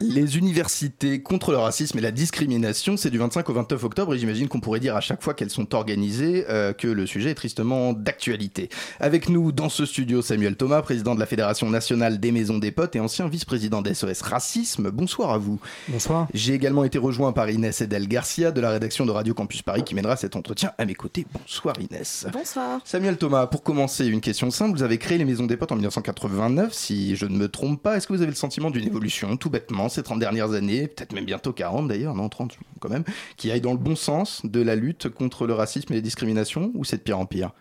Les universités contre le racisme et la discrimination, c'est du 25 au 29 octobre et j'imagine qu'on pourrait dire à chaque fois qu'elles sont organisées euh, que le sujet est tristement d'actualité. Avec nous dans ce studio, Samuel Thomas, président de la Fédération nationale des maisons des potes et ancien vice-président d'SOS Racisme. Bonsoir à vous. Bonsoir. J'ai également été rejoint par Inès Edel Garcia de la rédaction de Radio Campus Paris qui mènera cet entretien à mes côtés. Bonsoir Inès. Bonsoir. Samuel Thomas, pour commencer, une question simple. Vous avez créé les Maisons des Potes en 1989, si je ne me trompe pas. Est-ce que vous avez le sentiment d'une évolution, tout bêtement, ces 30 dernières années, peut-être même bientôt 40 d'ailleurs, non 30 quand même, qui aille dans le bon sens de la lutte contre le racisme et les discriminations, ou c'est de pire en pire?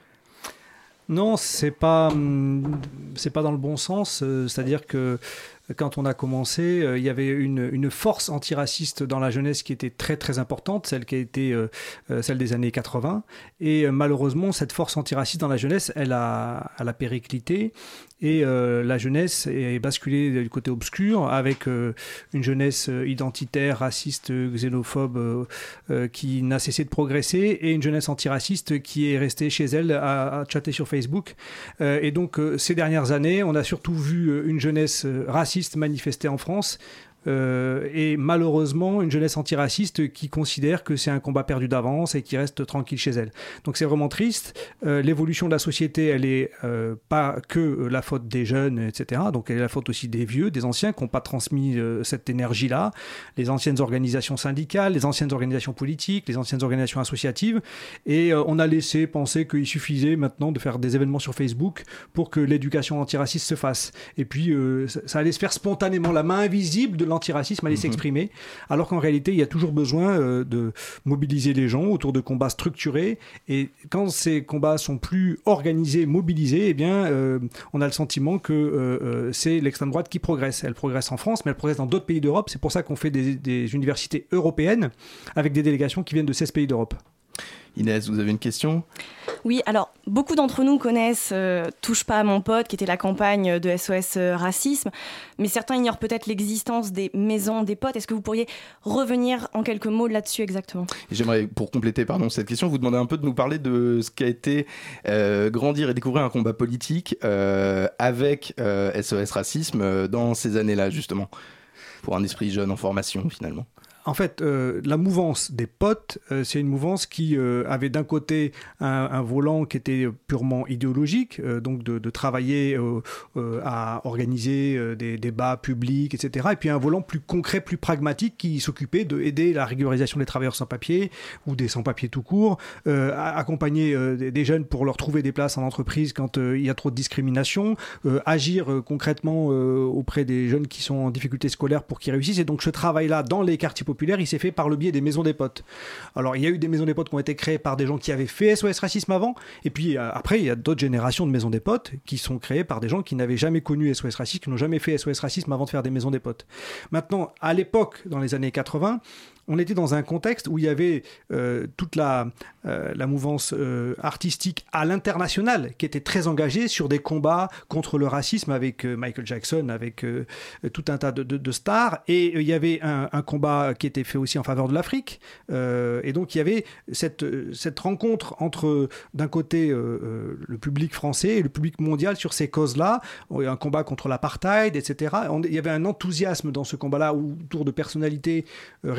Non, c'est pas, hum, c'est pas dans le bon sens. euh, C'est-à-dire que quand on a commencé, euh, il y avait une, force antiraciste dans la jeunesse qui était très très importante, celle qui a été euh, celle des années 80. Et malheureusement, cette force antiraciste dans la jeunesse, elle a, elle a périclité. Et euh, la jeunesse est basculée du côté obscur avec euh, une jeunesse euh, identitaire, raciste, xénophobe qui n'a cessé de progresser et une jeunesse antiraciste qui est restée chez elle à, à chatter sur Facebook. Et donc ces dernières années, on a surtout vu une jeunesse raciste manifester en France. Euh, et malheureusement une jeunesse antiraciste qui considère que c'est un combat perdu d'avance et qui reste tranquille chez elle. Donc c'est vraiment triste. Euh, L'évolution de la société, elle est euh, pas que la faute des jeunes, etc. Donc elle est la faute aussi des vieux, des anciens qui n'ont pas transmis euh, cette énergie-là, les anciennes organisations syndicales, les anciennes organisations politiques, les anciennes organisations associatives. Et on a laissé penser qu'il suffisait maintenant de faire des événements sur Facebook pour que l'éducation antiraciste se fasse. Et puis ça allait se faire spontanément. La main invisible de l'antiracisme allait s'exprimer, alors qu'en réalité, il y a toujours besoin euh, de mobiliser les gens autour de combats structurés. Et quand ces combats sont plus organisés, mobilisés, eh bien, euh, on a le sentiment que euh, c'est l'extrême droite qui progresse. Elle progresse en France, mais elle progresse dans d'autres pays d'Europe. C'est pour ça qu'on fait des, des universités européennes avec des délégations qui viennent de 16 pays d'Europe. Inès, vous avez une question? Oui, alors beaucoup d'entre nous connaissent euh, Touche pas à mon pote, qui était la campagne de SOS euh, Racisme, mais certains ignorent peut-être l'existence des maisons des potes. Est-ce que vous pourriez revenir en quelques mots là-dessus exactement? J'aimerais, pour compléter pardon, cette question, vous demander un peu de nous parler de ce qu'a été euh, grandir et découvrir un combat politique euh, avec SOS Racisme dans ces années-là, justement, pour un esprit jeune en formation, finalement. En fait, euh, la mouvance des potes, euh, c'est une mouvance qui euh, avait d'un côté un, volant qui était purement idéologique, donc de, de travailler à organiser des débats publics, etc. Et puis un volant plus concret, plus pragmatique qui s'occupait d'aider la régularisation des travailleurs sans papier ou des sans papiers tout court, accompagner des, des jeunes pour leur trouver des places en entreprise quand il y a trop de discrimination, agir concrètement auprès des jeunes qui sont en difficulté scolaire pour qu'ils réussissent. Et donc ce travail-là dans les quartiers populaires, il s'est fait par le biais des maisons des potes. Alors il y a eu des maisons des potes qui ont été créées par des gens qui avaient fait SOS Racisme avant, et puis euh, après il y a d'autres générations de maisons des potes qui sont créées par des gens qui n'avaient jamais connu SOS Racisme, qui n'ont jamais fait SOS Racisme avant de faire des maisons des potes. Maintenant, à l'époque, dans les années 80, on était dans un contexte où il y avait euh, toute la, euh, mouvance euh, artistique à l'international qui était très engagée sur des combats contre le racisme avec Michael Jackson, avec tout un tas de, stars. Et il y avait un, combat qui était fait aussi en faveur de l'Afrique. Et donc il y avait cette, rencontre entre, d'un côté, le public français et le public mondial sur ces causes-là. Un combat contre l'apartheid, etc. Il y avait un enthousiasme dans ce combat-là autour de personnalités euh,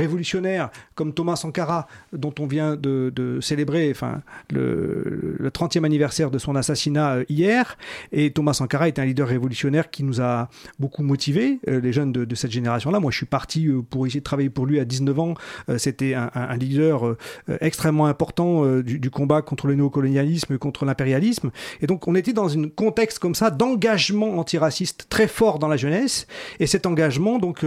comme Thomas Sankara, dont on vient de, célébrer enfin, le, le 30e anniversaire de son assassinat euh, hier. Et Thomas Sankara est un leader révolutionnaire qui nous a beaucoup motivés, euh, les jeunes de, cette génération-là. Moi, je suis parti euh, pour essayer de travailler pour lui à 19 ans, c'était un, leader extrêmement important du, du combat contre le néocolonialisme, contre l'impérialisme. Et donc, on était dans un contexte comme ça d'engagement antiraciste très fort dans la jeunesse. Et cet engagement, donc,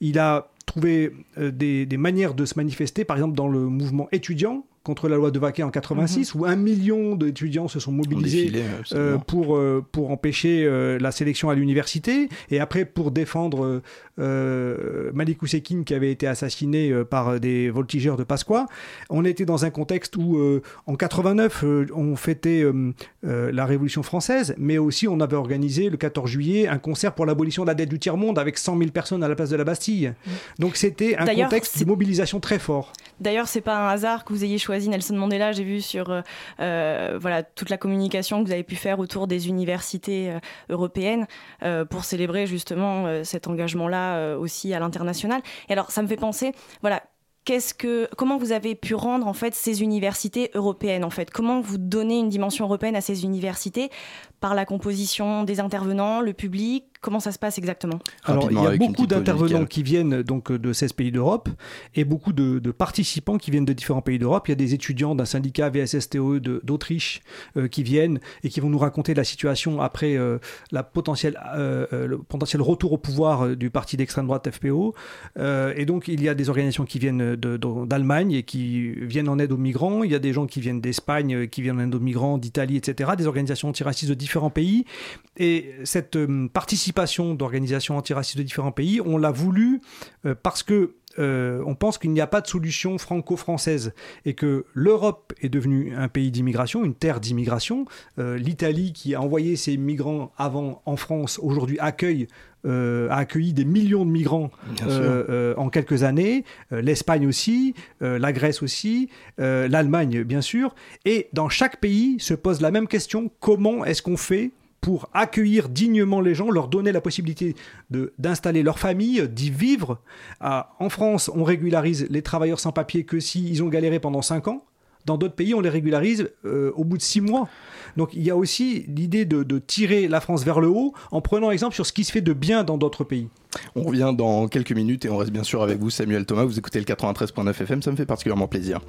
il a trouvé euh, des, des manières de se manifester, par exemple dans le mouvement étudiant contre la loi de Vaquet en 86, où un million d'étudiants se sont mobilisés défilé, euh, pour, euh, pour empêcher euh, la sélection à l'université, et après pour défendre euh, euh, Malik Oussekine qui avait été assassiné euh, par des voltigeurs de Pasqua. On était dans un contexte où, euh, en 89, euh, on fêtait euh, euh, la Révolution française, mais aussi on avait organisé le 14 juillet un concert pour l'abolition de la dette du tiers-monde avec 100 000 personnes à la place de la Bastille. Donc c'était un contexte de mobilisation très fort. D'ailleurs, c'est pas un hasard que vous ayez choisi Nelson Mandela. J'ai vu sur euh, euh, voilà toute la communication que vous avez pu faire autour des universités euh, européennes euh, pour célébrer justement euh, cet engagement-là euh, aussi à l'international. Et alors, ça me fait penser, voilà. Comment vous avez pu rendre en fait ces universités européennes en fait? Comment vous donnez une dimension européenne à ces universités? Par la composition des intervenants, le public Comment ça se passe exactement? Alors, il y a beaucoup d'intervenants qui viennent donc de 16 pays d'Europe et beaucoup de, de participants qui viennent de différents pays d'Europe. Il y a des étudiants d'un syndicat VSSTE de- d'Autriche euh, qui viennent et qui vont nous raconter la situation après euh, la potentielle, euh, euh, le potentiel retour au pouvoir euh, du parti d'extrême droite FPO. Euh, et donc, il y a des organisations qui viennent de- de- d'Allemagne et qui viennent en aide aux migrants. Il y a des gens qui viennent d'Espagne, euh, qui viennent en aide aux migrants, d'Italie, etc. Des organisations antiracistes de différents pays. Et cette euh, participation d'organisations antiracistes de différents pays, on l'a voulu euh, parce que euh, on pense qu'il n'y a pas de solution franco-française et que l'Europe est devenue un pays d'immigration, une terre d'immigration. L'Italie, qui a envoyé ses migrants avant en France, aujourd'hui accueille a accueilli des millions de migrants euh, euh, en quelques années, Euh, l'Espagne aussi, euh, la Grèce aussi, euh, l'Allemagne bien sûr, et dans chaque pays se pose la même question, comment est-ce qu'on fait pour accueillir dignement les gens, leur donner la possibilité d'installer leur famille, d'y vivre? Ah, en France, on régularise les travailleurs sans papier que s'ils ont galéré pendant 5 ans. Dans d'autres pays, on les régularise euh, au bout de 6 mois. Donc il y a aussi l'idée de, de tirer la France vers le haut en prenant exemple sur ce qui se fait de bien dans d'autres pays. On revient dans quelques minutes et on reste bien sûr avec vous, Samuel Thomas. Vous écoutez le 93.9 FM, ça me fait particulièrement plaisir.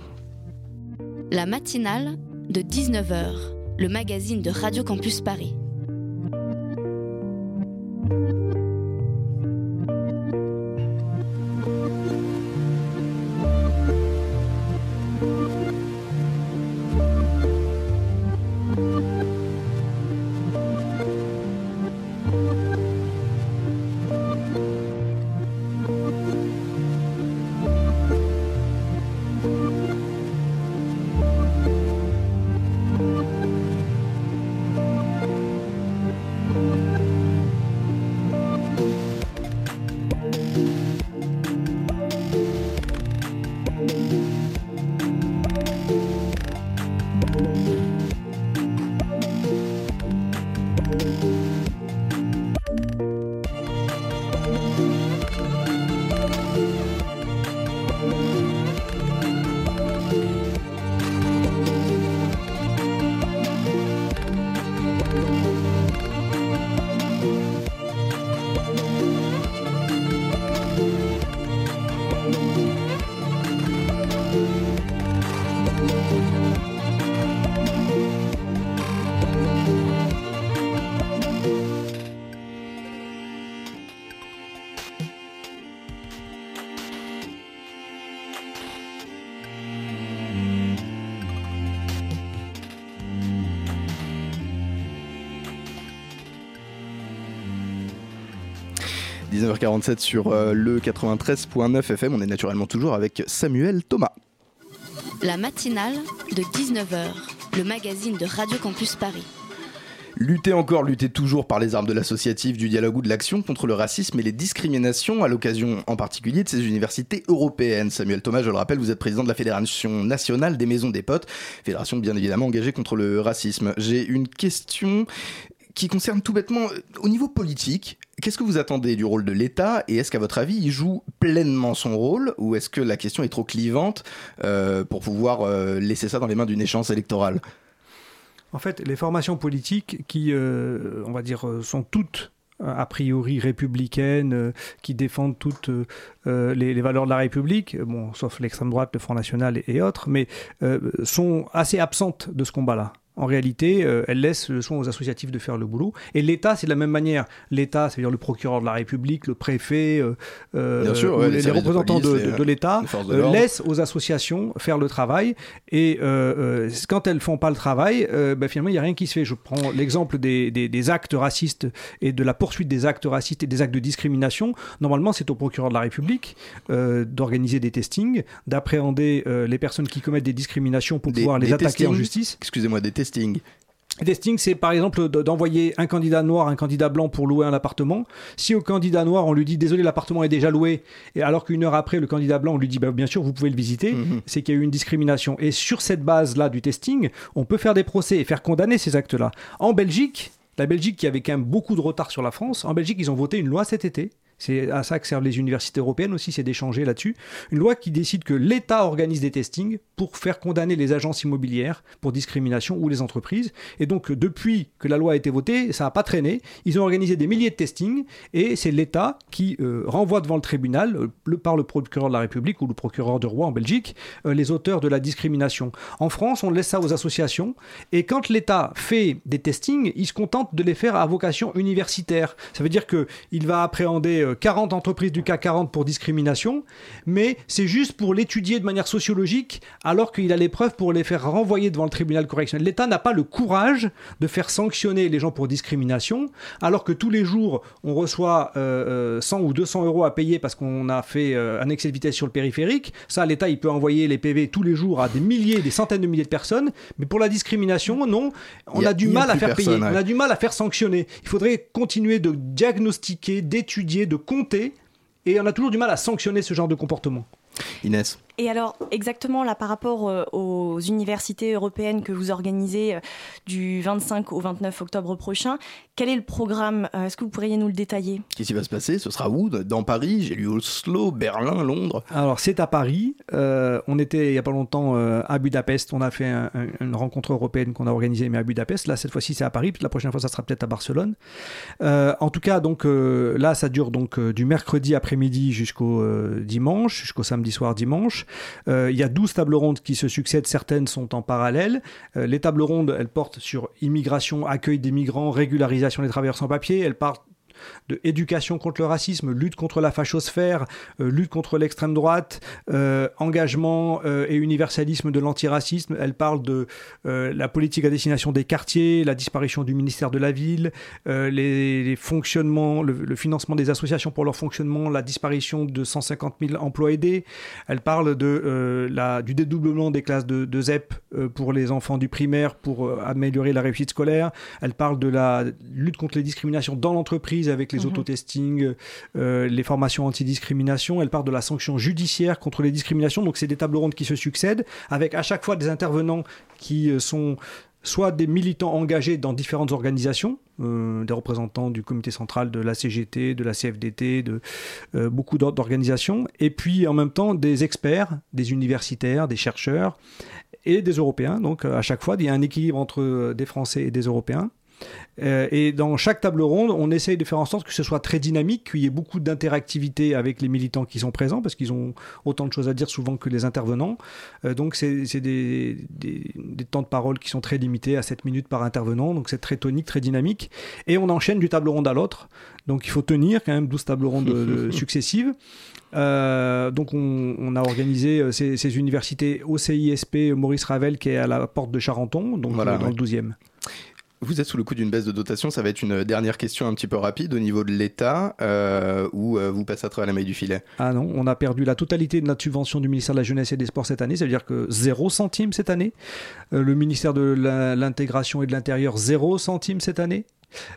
La matinale de 19h, le magazine de Radio Campus Paris. – 19h47 sur euh, le 93.9 FM. On est naturellement toujours avec Samuel Thomas. La matinale de 19h, le magazine de Radio Campus Paris. Lutter encore, lutter toujours par les armes de l'associatif, du dialogue ou de l'action contre le racisme et les discriminations, à l'occasion en particulier de ces universités européennes. Samuel Thomas, je le rappelle, vous êtes président de la Fédération nationale des maisons des potes, fédération bien évidemment engagée contre le racisme. J'ai une question qui concerne tout bêtement, euh, au niveau politique, qu'est-ce que vous attendez du rôle de l'État et est-ce qu'à votre avis, il joue pleinement son rôle ou est-ce que la question est trop clivante euh, pour pouvoir euh, laisser ça dans les mains d'une échéance électorale? En fait, les formations politiques qui, on va dire, sont toutes a priori républicaines, qui défendent toutes les, valeurs de la République, bon, sauf l'extrême droite, le Front National et, autres, mais sont assez absentes de ce combat-là. En réalité, euh, elle laisse le soin aux associatifs de faire le boulot. Et l'État, c'est de la même manière. L'État, c'est-à-dire le procureur de la République, le préfet, euh, sûr, ouais, les, de représentants de, l'État euh, laissent aux associations faire le travail. Et euh, quand elles font pas le travail, ben, finalement, il n'y a rien qui se fait. Je prends l'exemple des, des- des actes racistes et de la poursuite des actes racistes et des actes de discrimination. Normalement, c'est au procureur de la République euh, d'organiser des testings, d'appréhender euh, les personnes qui commettent des discriminations pour Des- pouvoir les attaquer en justice. Excusez-moi, des testings. Testing, c'est par exemple de- d'envoyer un candidat noir, un candidat blanc pour louer un appartement. Si au candidat noir, on lui dit désolé, l'appartement est déjà loué, et alors qu'une heure après, le candidat blanc, on lui dit bah, bien sûr, vous pouvez le visiter, c'est qu'il y a eu une discrimination. Et sur cette base-là du testing, on peut faire des procès et faire condamner ces actes-là. En Belgique, la Belgique qui avait quand même beaucoup de retard sur la France, en Belgique, ils ont voté une loi cet été. C'est à ça que servent les universités européennes aussi, c'est d'échanger là-dessus. Une loi qui décide que l'État organise des testings pour faire condamner les agences immobilières pour discrimination ou les entreprises. Et donc, depuis que la loi a été votée, ça n'a pas traîné. Ils ont organisé des milliers de testings et c'est l'État qui euh, renvoie devant le tribunal, euh, par le procureur de la République ou le procureur de roi en Belgique, euh, les auteurs de la discrimination. En France, on laisse ça aux associations. Et quand l'État fait des testings, il se contente de les faire à vocation universitaire. Ça veut dire qu'il va appréhender 40 entreprises du CAC 40 pour discrimination, mais c'est juste pour l'étudier de manière sociologique, alors qu'il a les preuves pour les faire renvoyer devant le tribunal correctionnel. L'État n'a pas le courage de faire sanctionner les gens pour discrimination, alors que tous les jours, on reçoit euh, euh, 100 ou 200 euros à payer parce qu'on a fait euh, un excès de vitesse sur le périphérique. Ça, l'État, il peut envoyer les PV tous les jours à des milliers, des centaines de milliers de personnes, mais pour la discrimination, non, on a- a, du mal à faire personne, payer, ouais. on a du mal à faire sanctionner. Il faudrait continuer de diagnostiquer, d'étudier, de compter, et on a toujours du mal à sanctionner ce genre de comportement. Inès. Et alors, exactement là, par rapport euh, aux universités européennes que vous organisez euh, du 25 au 29 octobre prochain, quel est le programme Euh, Est-ce que vous pourriez nous le détailler? Qu'est-ce qui va se passer? Ce sera où? Dans Paris? J'ai lu Oslo, Berlin, Londres. Alors, c'est à Paris. Euh, on était il n'y a pas longtemps euh, à Budapest. On a fait un- un- une rencontre européenne qu'on a organisée, mais à Budapest. Là, cette fois-ci, c'est à Paris. Puis la prochaine fois, ça sera peut-être à Barcelone. Euh, en tout cas, donc euh, là, ça dure donc euh, du mercredi après-midi jusqu'au euh, dimanche, jusqu'au samedi soir, dimanche. Euh, Il y a 12 tables rondes qui se succèdent. Certaines sont en parallèle. Euh, les tables rondes, elles portent sur immigration, accueil des migrants, régularisation des travailleurs sans papier. Elles partent de éducation contre le racisme, lutte contre la fachosphère, euh, lutte contre l'extrême droite, euh, engagement euh, et universalisme de l'antiracisme. Elle parle de euh, la politique à destination des quartiers, la disparition du ministère de la ville, les, fonctionnements, le, financement des associations pour leur fonctionnement, la disparition de 150 000 emplois aidés. Elle parle de, la, du dédoublement des classes de, ZEP pour les enfants du primaire pour améliorer la réussite scolaire. Elle parle de la lutte contre les discriminations dans l'entreprise avec les Mhm. autotestings, euh, les formations anti-discrimination. Elle parle de la sanction judiciaire contre les discriminations. Donc, c'est des tables rondes qui se succèdent avec à chaque fois des intervenants qui euh, sont soit des militants engagés dans différentes organisations, euh, des représentants du comité central de la CGT, de la CFDT, de euh, beaucoup d'autres organisations, et puis en même temps des experts, des universitaires, des chercheurs et des Européens. Donc à chaque fois, il y a un équilibre entre des Français et des Européens. Euh, et dans chaque table ronde, on essaye de faire en sorte que ce soit très dynamique, qu'il y ait beaucoup d'interactivité avec les militants qui sont présents, parce qu'ils ont autant de choses à dire souvent que les intervenants. Euh, donc c'est des, des- des temps de parole qui sont très limités à 7 minutes par intervenant, donc c'est très tonique, très dynamique. Et on enchaîne du table ronde à l'autre, donc il faut tenir quand même 12 tables rondes euh, successives. Euh, donc on, on a organisé ces, ces universités au CISP Maurice Ravel qui est à la porte de Charenton, donc Voilà, dans ouais. le 12e. Vous êtes sous le coup d'une baisse de dotation, ça va être une dernière question un petit peu rapide au niveau de l'État, euh, où euh, vous passez à travers la maille du filet. Ah non, on a perdu la totalité de notre subvention du ministère de la Jeunesse et des Sports cette année, ça veut dire que 0 centime cette année. Euh, le ministère de l'Intégration et de l'Intérieur, 0 centime cette année.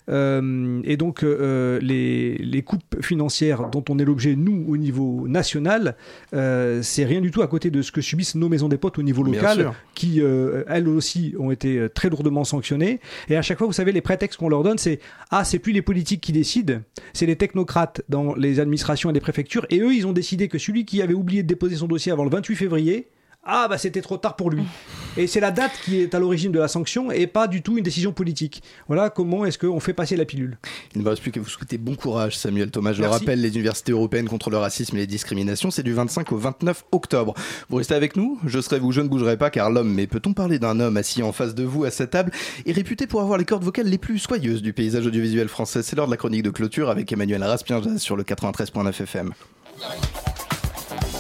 Euh, et donc euh, les, les coupes financières dont on est l'objet, nous, au niveau national, euh, c'est rien du tout à côté de ce que subissent nos maisons des potes au niveau local, qui, elles aussi, ont été très lourdement sanctionnées. Et à chaque fois, vous savez, les prétextes qu'on leur donne, c'est Ah, c'est plus les politiques qui décident, c'est les technocrates dans les administrations et les préfectures. Et eux, ils ont décidé que celui qui avait oublié de déposer son dossier avant le 28 février, ah bah c'était trop tard pour lui. Et c'est la date qui est à l'origine de la sanction et pas du tout une décision politique. Voilà comment est-ce qu'on fait passer la pilule. Il ne me reste plus qu'à vous souhaiter bon courage, Samuel Thomas. Je le rappelle, les universités européennes contre le racisme et les discriminations, c'est du 25 au 29 octobre. Vous restez avec nous? Je serai vous, je ne bougerai pas, car l'homme, mais peut-on parler d'un homme assis en face de vous à cette table, est réputé pour avoir les cordes vocales les plus soyeuses du paysage audiovisuel français? C'est l'heure de la chronique de clôture avec Emmanuel Raspienjas sur le 93.9 FM.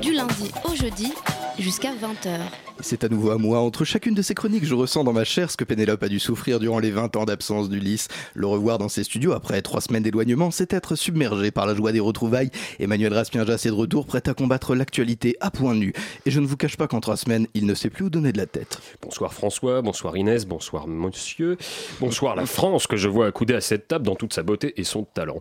Du lundi au jeudi jusqu'à 20h. C'est à nouveau à moi. Entre chacune de ces chroniques, je ressens dans ma chair ce que Pénélope a dû souffrir durant les 20 ans d'absence d'Ulysse. Le revoir dans ses studios après trois semaines d'éloignement, c'est être submergé par la joie des retrouvailles. Emmanuel Raspienjas est de retour, prêt à combattre l'actualité à point nu. Et je ne vous cache pas qu'en trois semaines, il ne sait plus où donner de la tête. Bonsoir François, bonsoir Inès, bonsoir monsieur, bonsoir la France que je vois accoudée à cette table dans toute sa beauté et son talent.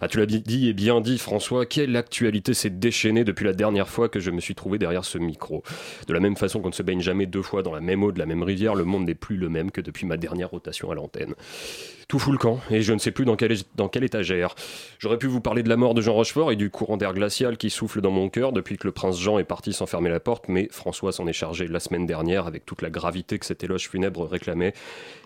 Ah tu l'as dit et bien dit François, quelle actualité s'est déchaînée depuis la dernière fois que je me suis trouvé derrière ce micro. De la même façon qu'on ne se baigne jamais deux fois dans la même eau de la même rivière, le monde n'est plus le même que depuis ma dernière rotation à l'antenne. Tout fout le camp, et je ne sais plus dans quelle, dans quelle étagère. J'aurais pu vous parler de la mort de Jean Rochefort et du courant d'air glacial qui souffle dans mon cœur depuis que le prince Jean est parti sans fermer la porte, mais François s'en est chargé la semaine dernière avec toute la gravité que cet éloge funèbre réclamait,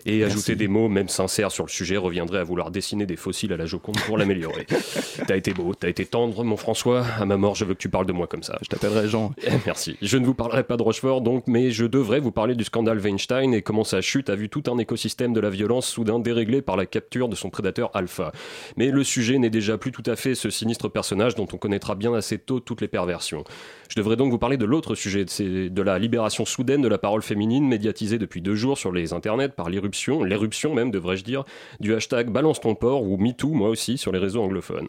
et Merci. ajouter des mots, même sincères, sur le sujet reviendrait à vouloir dessiner des fossiles à la Joconde pour l'améliorer. t'as été beau, t'as été tendre, mon François. À ma mort, je veux que tu parles de moi comme ça. Je t'appellerai Jean. Merci. Je ne vous parlerai pas de Rochefort, donc, mais je devrais vous parler du scandale Weinstein et comment sa chute a vu tout un écosystème de la violence soudain déréglé par la capture de son prédateur Alpha. Mais le sujet n'est déjà plus tout à fait ce sinistre personnage dont on connaîtra bien assez tôt toutes les perversions. Je devrais donc vous parler de l'autre sujet, c'est de la libération soudaine de la parole féminine médiatisée depuis deux jours sur les internets par l'irruption, l'éruption même devrais-je dire, du hashtag balance ton port ou MeToo moi aussi sur les réseaux anglophones.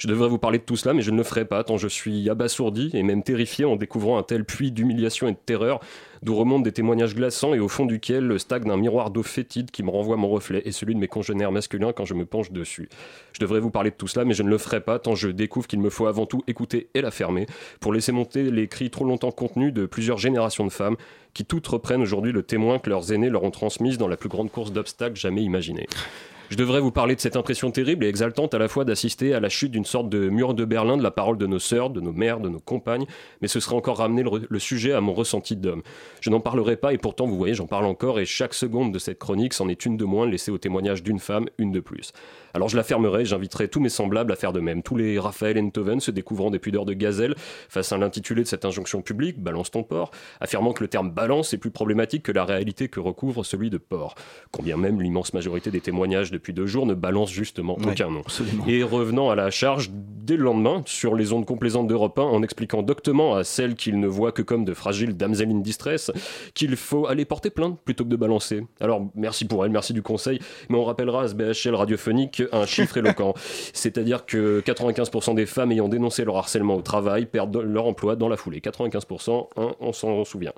Je devrais vous parler de tout cela, mais je ne le ferai pas, tant je suis abasourdi et même terrifié en découvrant un tel puits d'humiliation et de terreur, d'où remontent des témoignages glaçants et au fond duquel stagne un miroir d'eau fétide qui me renvoie mon reflet et celui de mes congénères masculins quand je me penche dessus. Je devrais vous parler de tout cela, mais je ne le ferai pas, tant je découvre qu'il me faut avant tout écouter et la fermer, pour laisser monter les cris trop longtemps contenus de plusieurs générations de femmes qui toutes reprennent aujourd'hui le témoin que leurs aînés leur ont transmise dans la plus grande course d'obstacles jamais imaginée. Je devrais vous parler de cette impression terrible et exaltante à la fois d'assister à la chute d'une sorte de mur de Berlin de la parole de nos sœurs, de nos mères, de nos compagnes, mais ce serait encore ramener le, le sujet à mon ressenti d'homme. Je n'en parlerai pas et pourtant, vous voyez, j'en parle encore et chaque seconde de cette chronique c'en est une de moins laissée au témoignage d'une femme, une de plus. Alors je la fermerai, j'inviterai tous mes semblables à faire de même. Tous les Raphaël Enthoven se découvrant des pudeurs de gazelle face à l'intitulé de cette injonction publique, balance ton porc, affirmant que le terme balance est plus problématique que la réalité que recouvre celui de porc. Combien même l'immense majorité des témoignages depuis deux jours ne balance justement Ouais, aucun nom. absolument. Et revenant à la charge dès le lendemain sur les ondes complaisantes d'Europe 1 en expliquant doctement à celles qu'il ne voit que comme de fragiles damsels in distress qu'il faut aller porter plainte plutôt que de balancer. Alors merci pour elle, merci du conseil, mais on rappellera à ce BHL radiophonique un chiffre éloquent. C'est-à-dire que 95% des femmes ayant dénoncé leur harcèlement au travail perdent leur emploi dans la foulée. 95%, hein, on s'en souvient.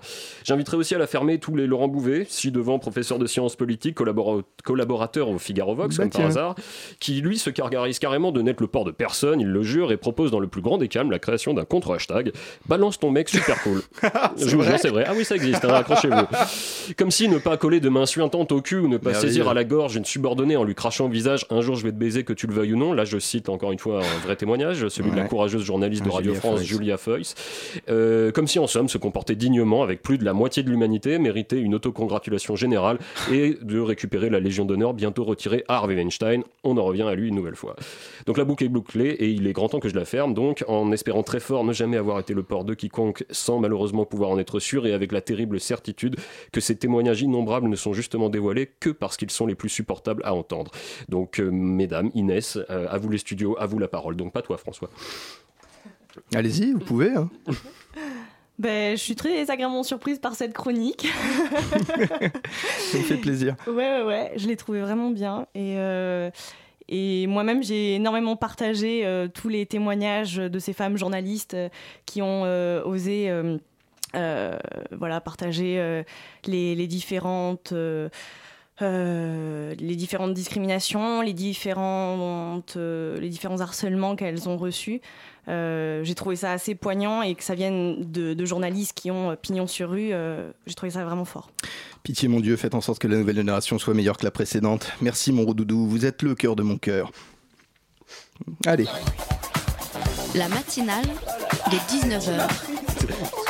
J'inviterai aussi à la fermer tous les Laurent Bouvet, si devant professeur de sciences politiques, collabora- collaborateur au Figaro Vox, Bah comme par tiens. hasard, qui lui se gargarise carrément de n'être le port de personne, il le jure, et propose dans le plus grand des calmes la création d'un contre-hashtag Balance ton mec super cool. C'est Je vous jure, vrai c'est vrai. Ah oui, ça existe, hein, accrochez-vous. Comme si ne pas coller de main suintante au cul ou ne pas saisir à la gorge une subordonnée en lui crachant au visage un jour je vais te baiser que tu le veuilles ou non. Là, je cite encore une fois un vrai témoignage, celui de la courageuse journaliste de Ah, Radio Julia France. Julia. Euh, comme si en somme se comporter dignement avec plus de la moitié de l'humanité, méritait une autocongratulation générale et de récupérer la Légion d'honneur bientôt retirée à Harvey Weinstein. On en revient à lui une nouvelle fois. Donc la boucle est bouclée et il est grand temps que je la ferme, donc en espérant très fort ne jamais avoir été le port de quiconque sans malheureusement pouvoir en être sûr et avec la terrible certitude que ces témoignages innombrables ne sont justement dévoilés que parce qu'ils sont les plus supportables à entendre. Donc euh, mesdames, Inès, euh, à vous les studios, à vous la parole. Donc pas toi François. Allez-y, vous pouvez. hein. Ben, je suis très agréablement surprise par cette chronique. Ça me fait plaisir. Ouais, ouais, ouais, je l'ai trouvé vraiment bien. Et, euh, et moi-même, j'ai énormément partagé euh, tous les témoignages de ces femmes journalistes euh, qui ont euh, osé euh, euh, voilà, partager euh, les, les différentes. Euh, les différentes discriminations, les, différentes, euh, les différents harcèlements qu'elles ont reçus. Euh, j'ai trouvé ça assez poignant et que ça vienne de, de journalistes qui ont pignon sur rue. euh, j'ai trouvé ça vraiment fort. Pitié mon Dieu, faites en sorte que la nouvelle génération soit meilleure que la précédente. Merci mon doudou, vous êtes le cœur de mon cœur. Allez. La matinale de 19h,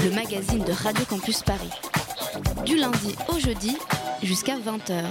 le magazine de Radio Campus Paris. Du lundi au jeudi jusqu'à 20h.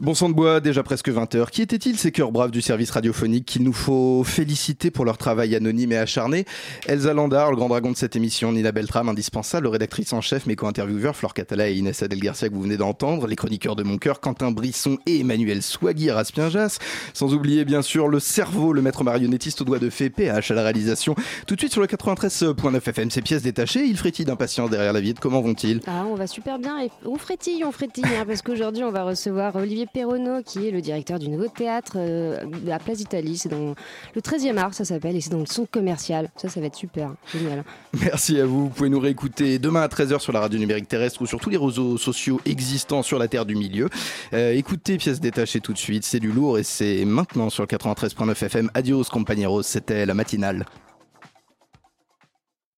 Bon sang de bois, déjà presque 20h. Qui étaient-ils ces cœurs braves du service radiophonique qu'il nous faut féliciter pour leur travail anonyme et acharné? Elsa Landard, le grand dragon de cette émission, Nina Beltram, indispensable, rédactrice en chef, mes co-intervieweurs, Flore Catala et Inès Adel Garcia que vous venez d'entendre, les chroniqueurs de mon cœur, Quentin Brisson et Emmanuel Swaggy à Raspienjas, sans oublier bien sûr le cerveau, le maître marionnettiste au doigt de fée, PH à la réalisation. Tout de suite sur le 93.9 FM, ces pièces détachées, ils frétillent d'impatience derrière la vitre, comment vont-ils? Ah, on va super bien. Et on frétille, on frétille, hein, parce qu'aujourd'hui on va recevoir Olivier Perronneau, qui est le directeur du nouveau théâtre euh, de la Place d'Italie. C'est dans le 13e art, ça s'appelle, et c'est dans le son commercial. Ça, ça va être super, génial. Merci à vous. Vous pouvez nous réécouter demain à 13h sur la radio numérique terrestre ou sur tous les réseaux sociaux existants sur la Terre du Milieu. Euh, écoutez Pièces détachées tout de suite, c'est du lourd et c'est maintenant sur le 93.9 FM. Adios, compañeros, c'était la matinale.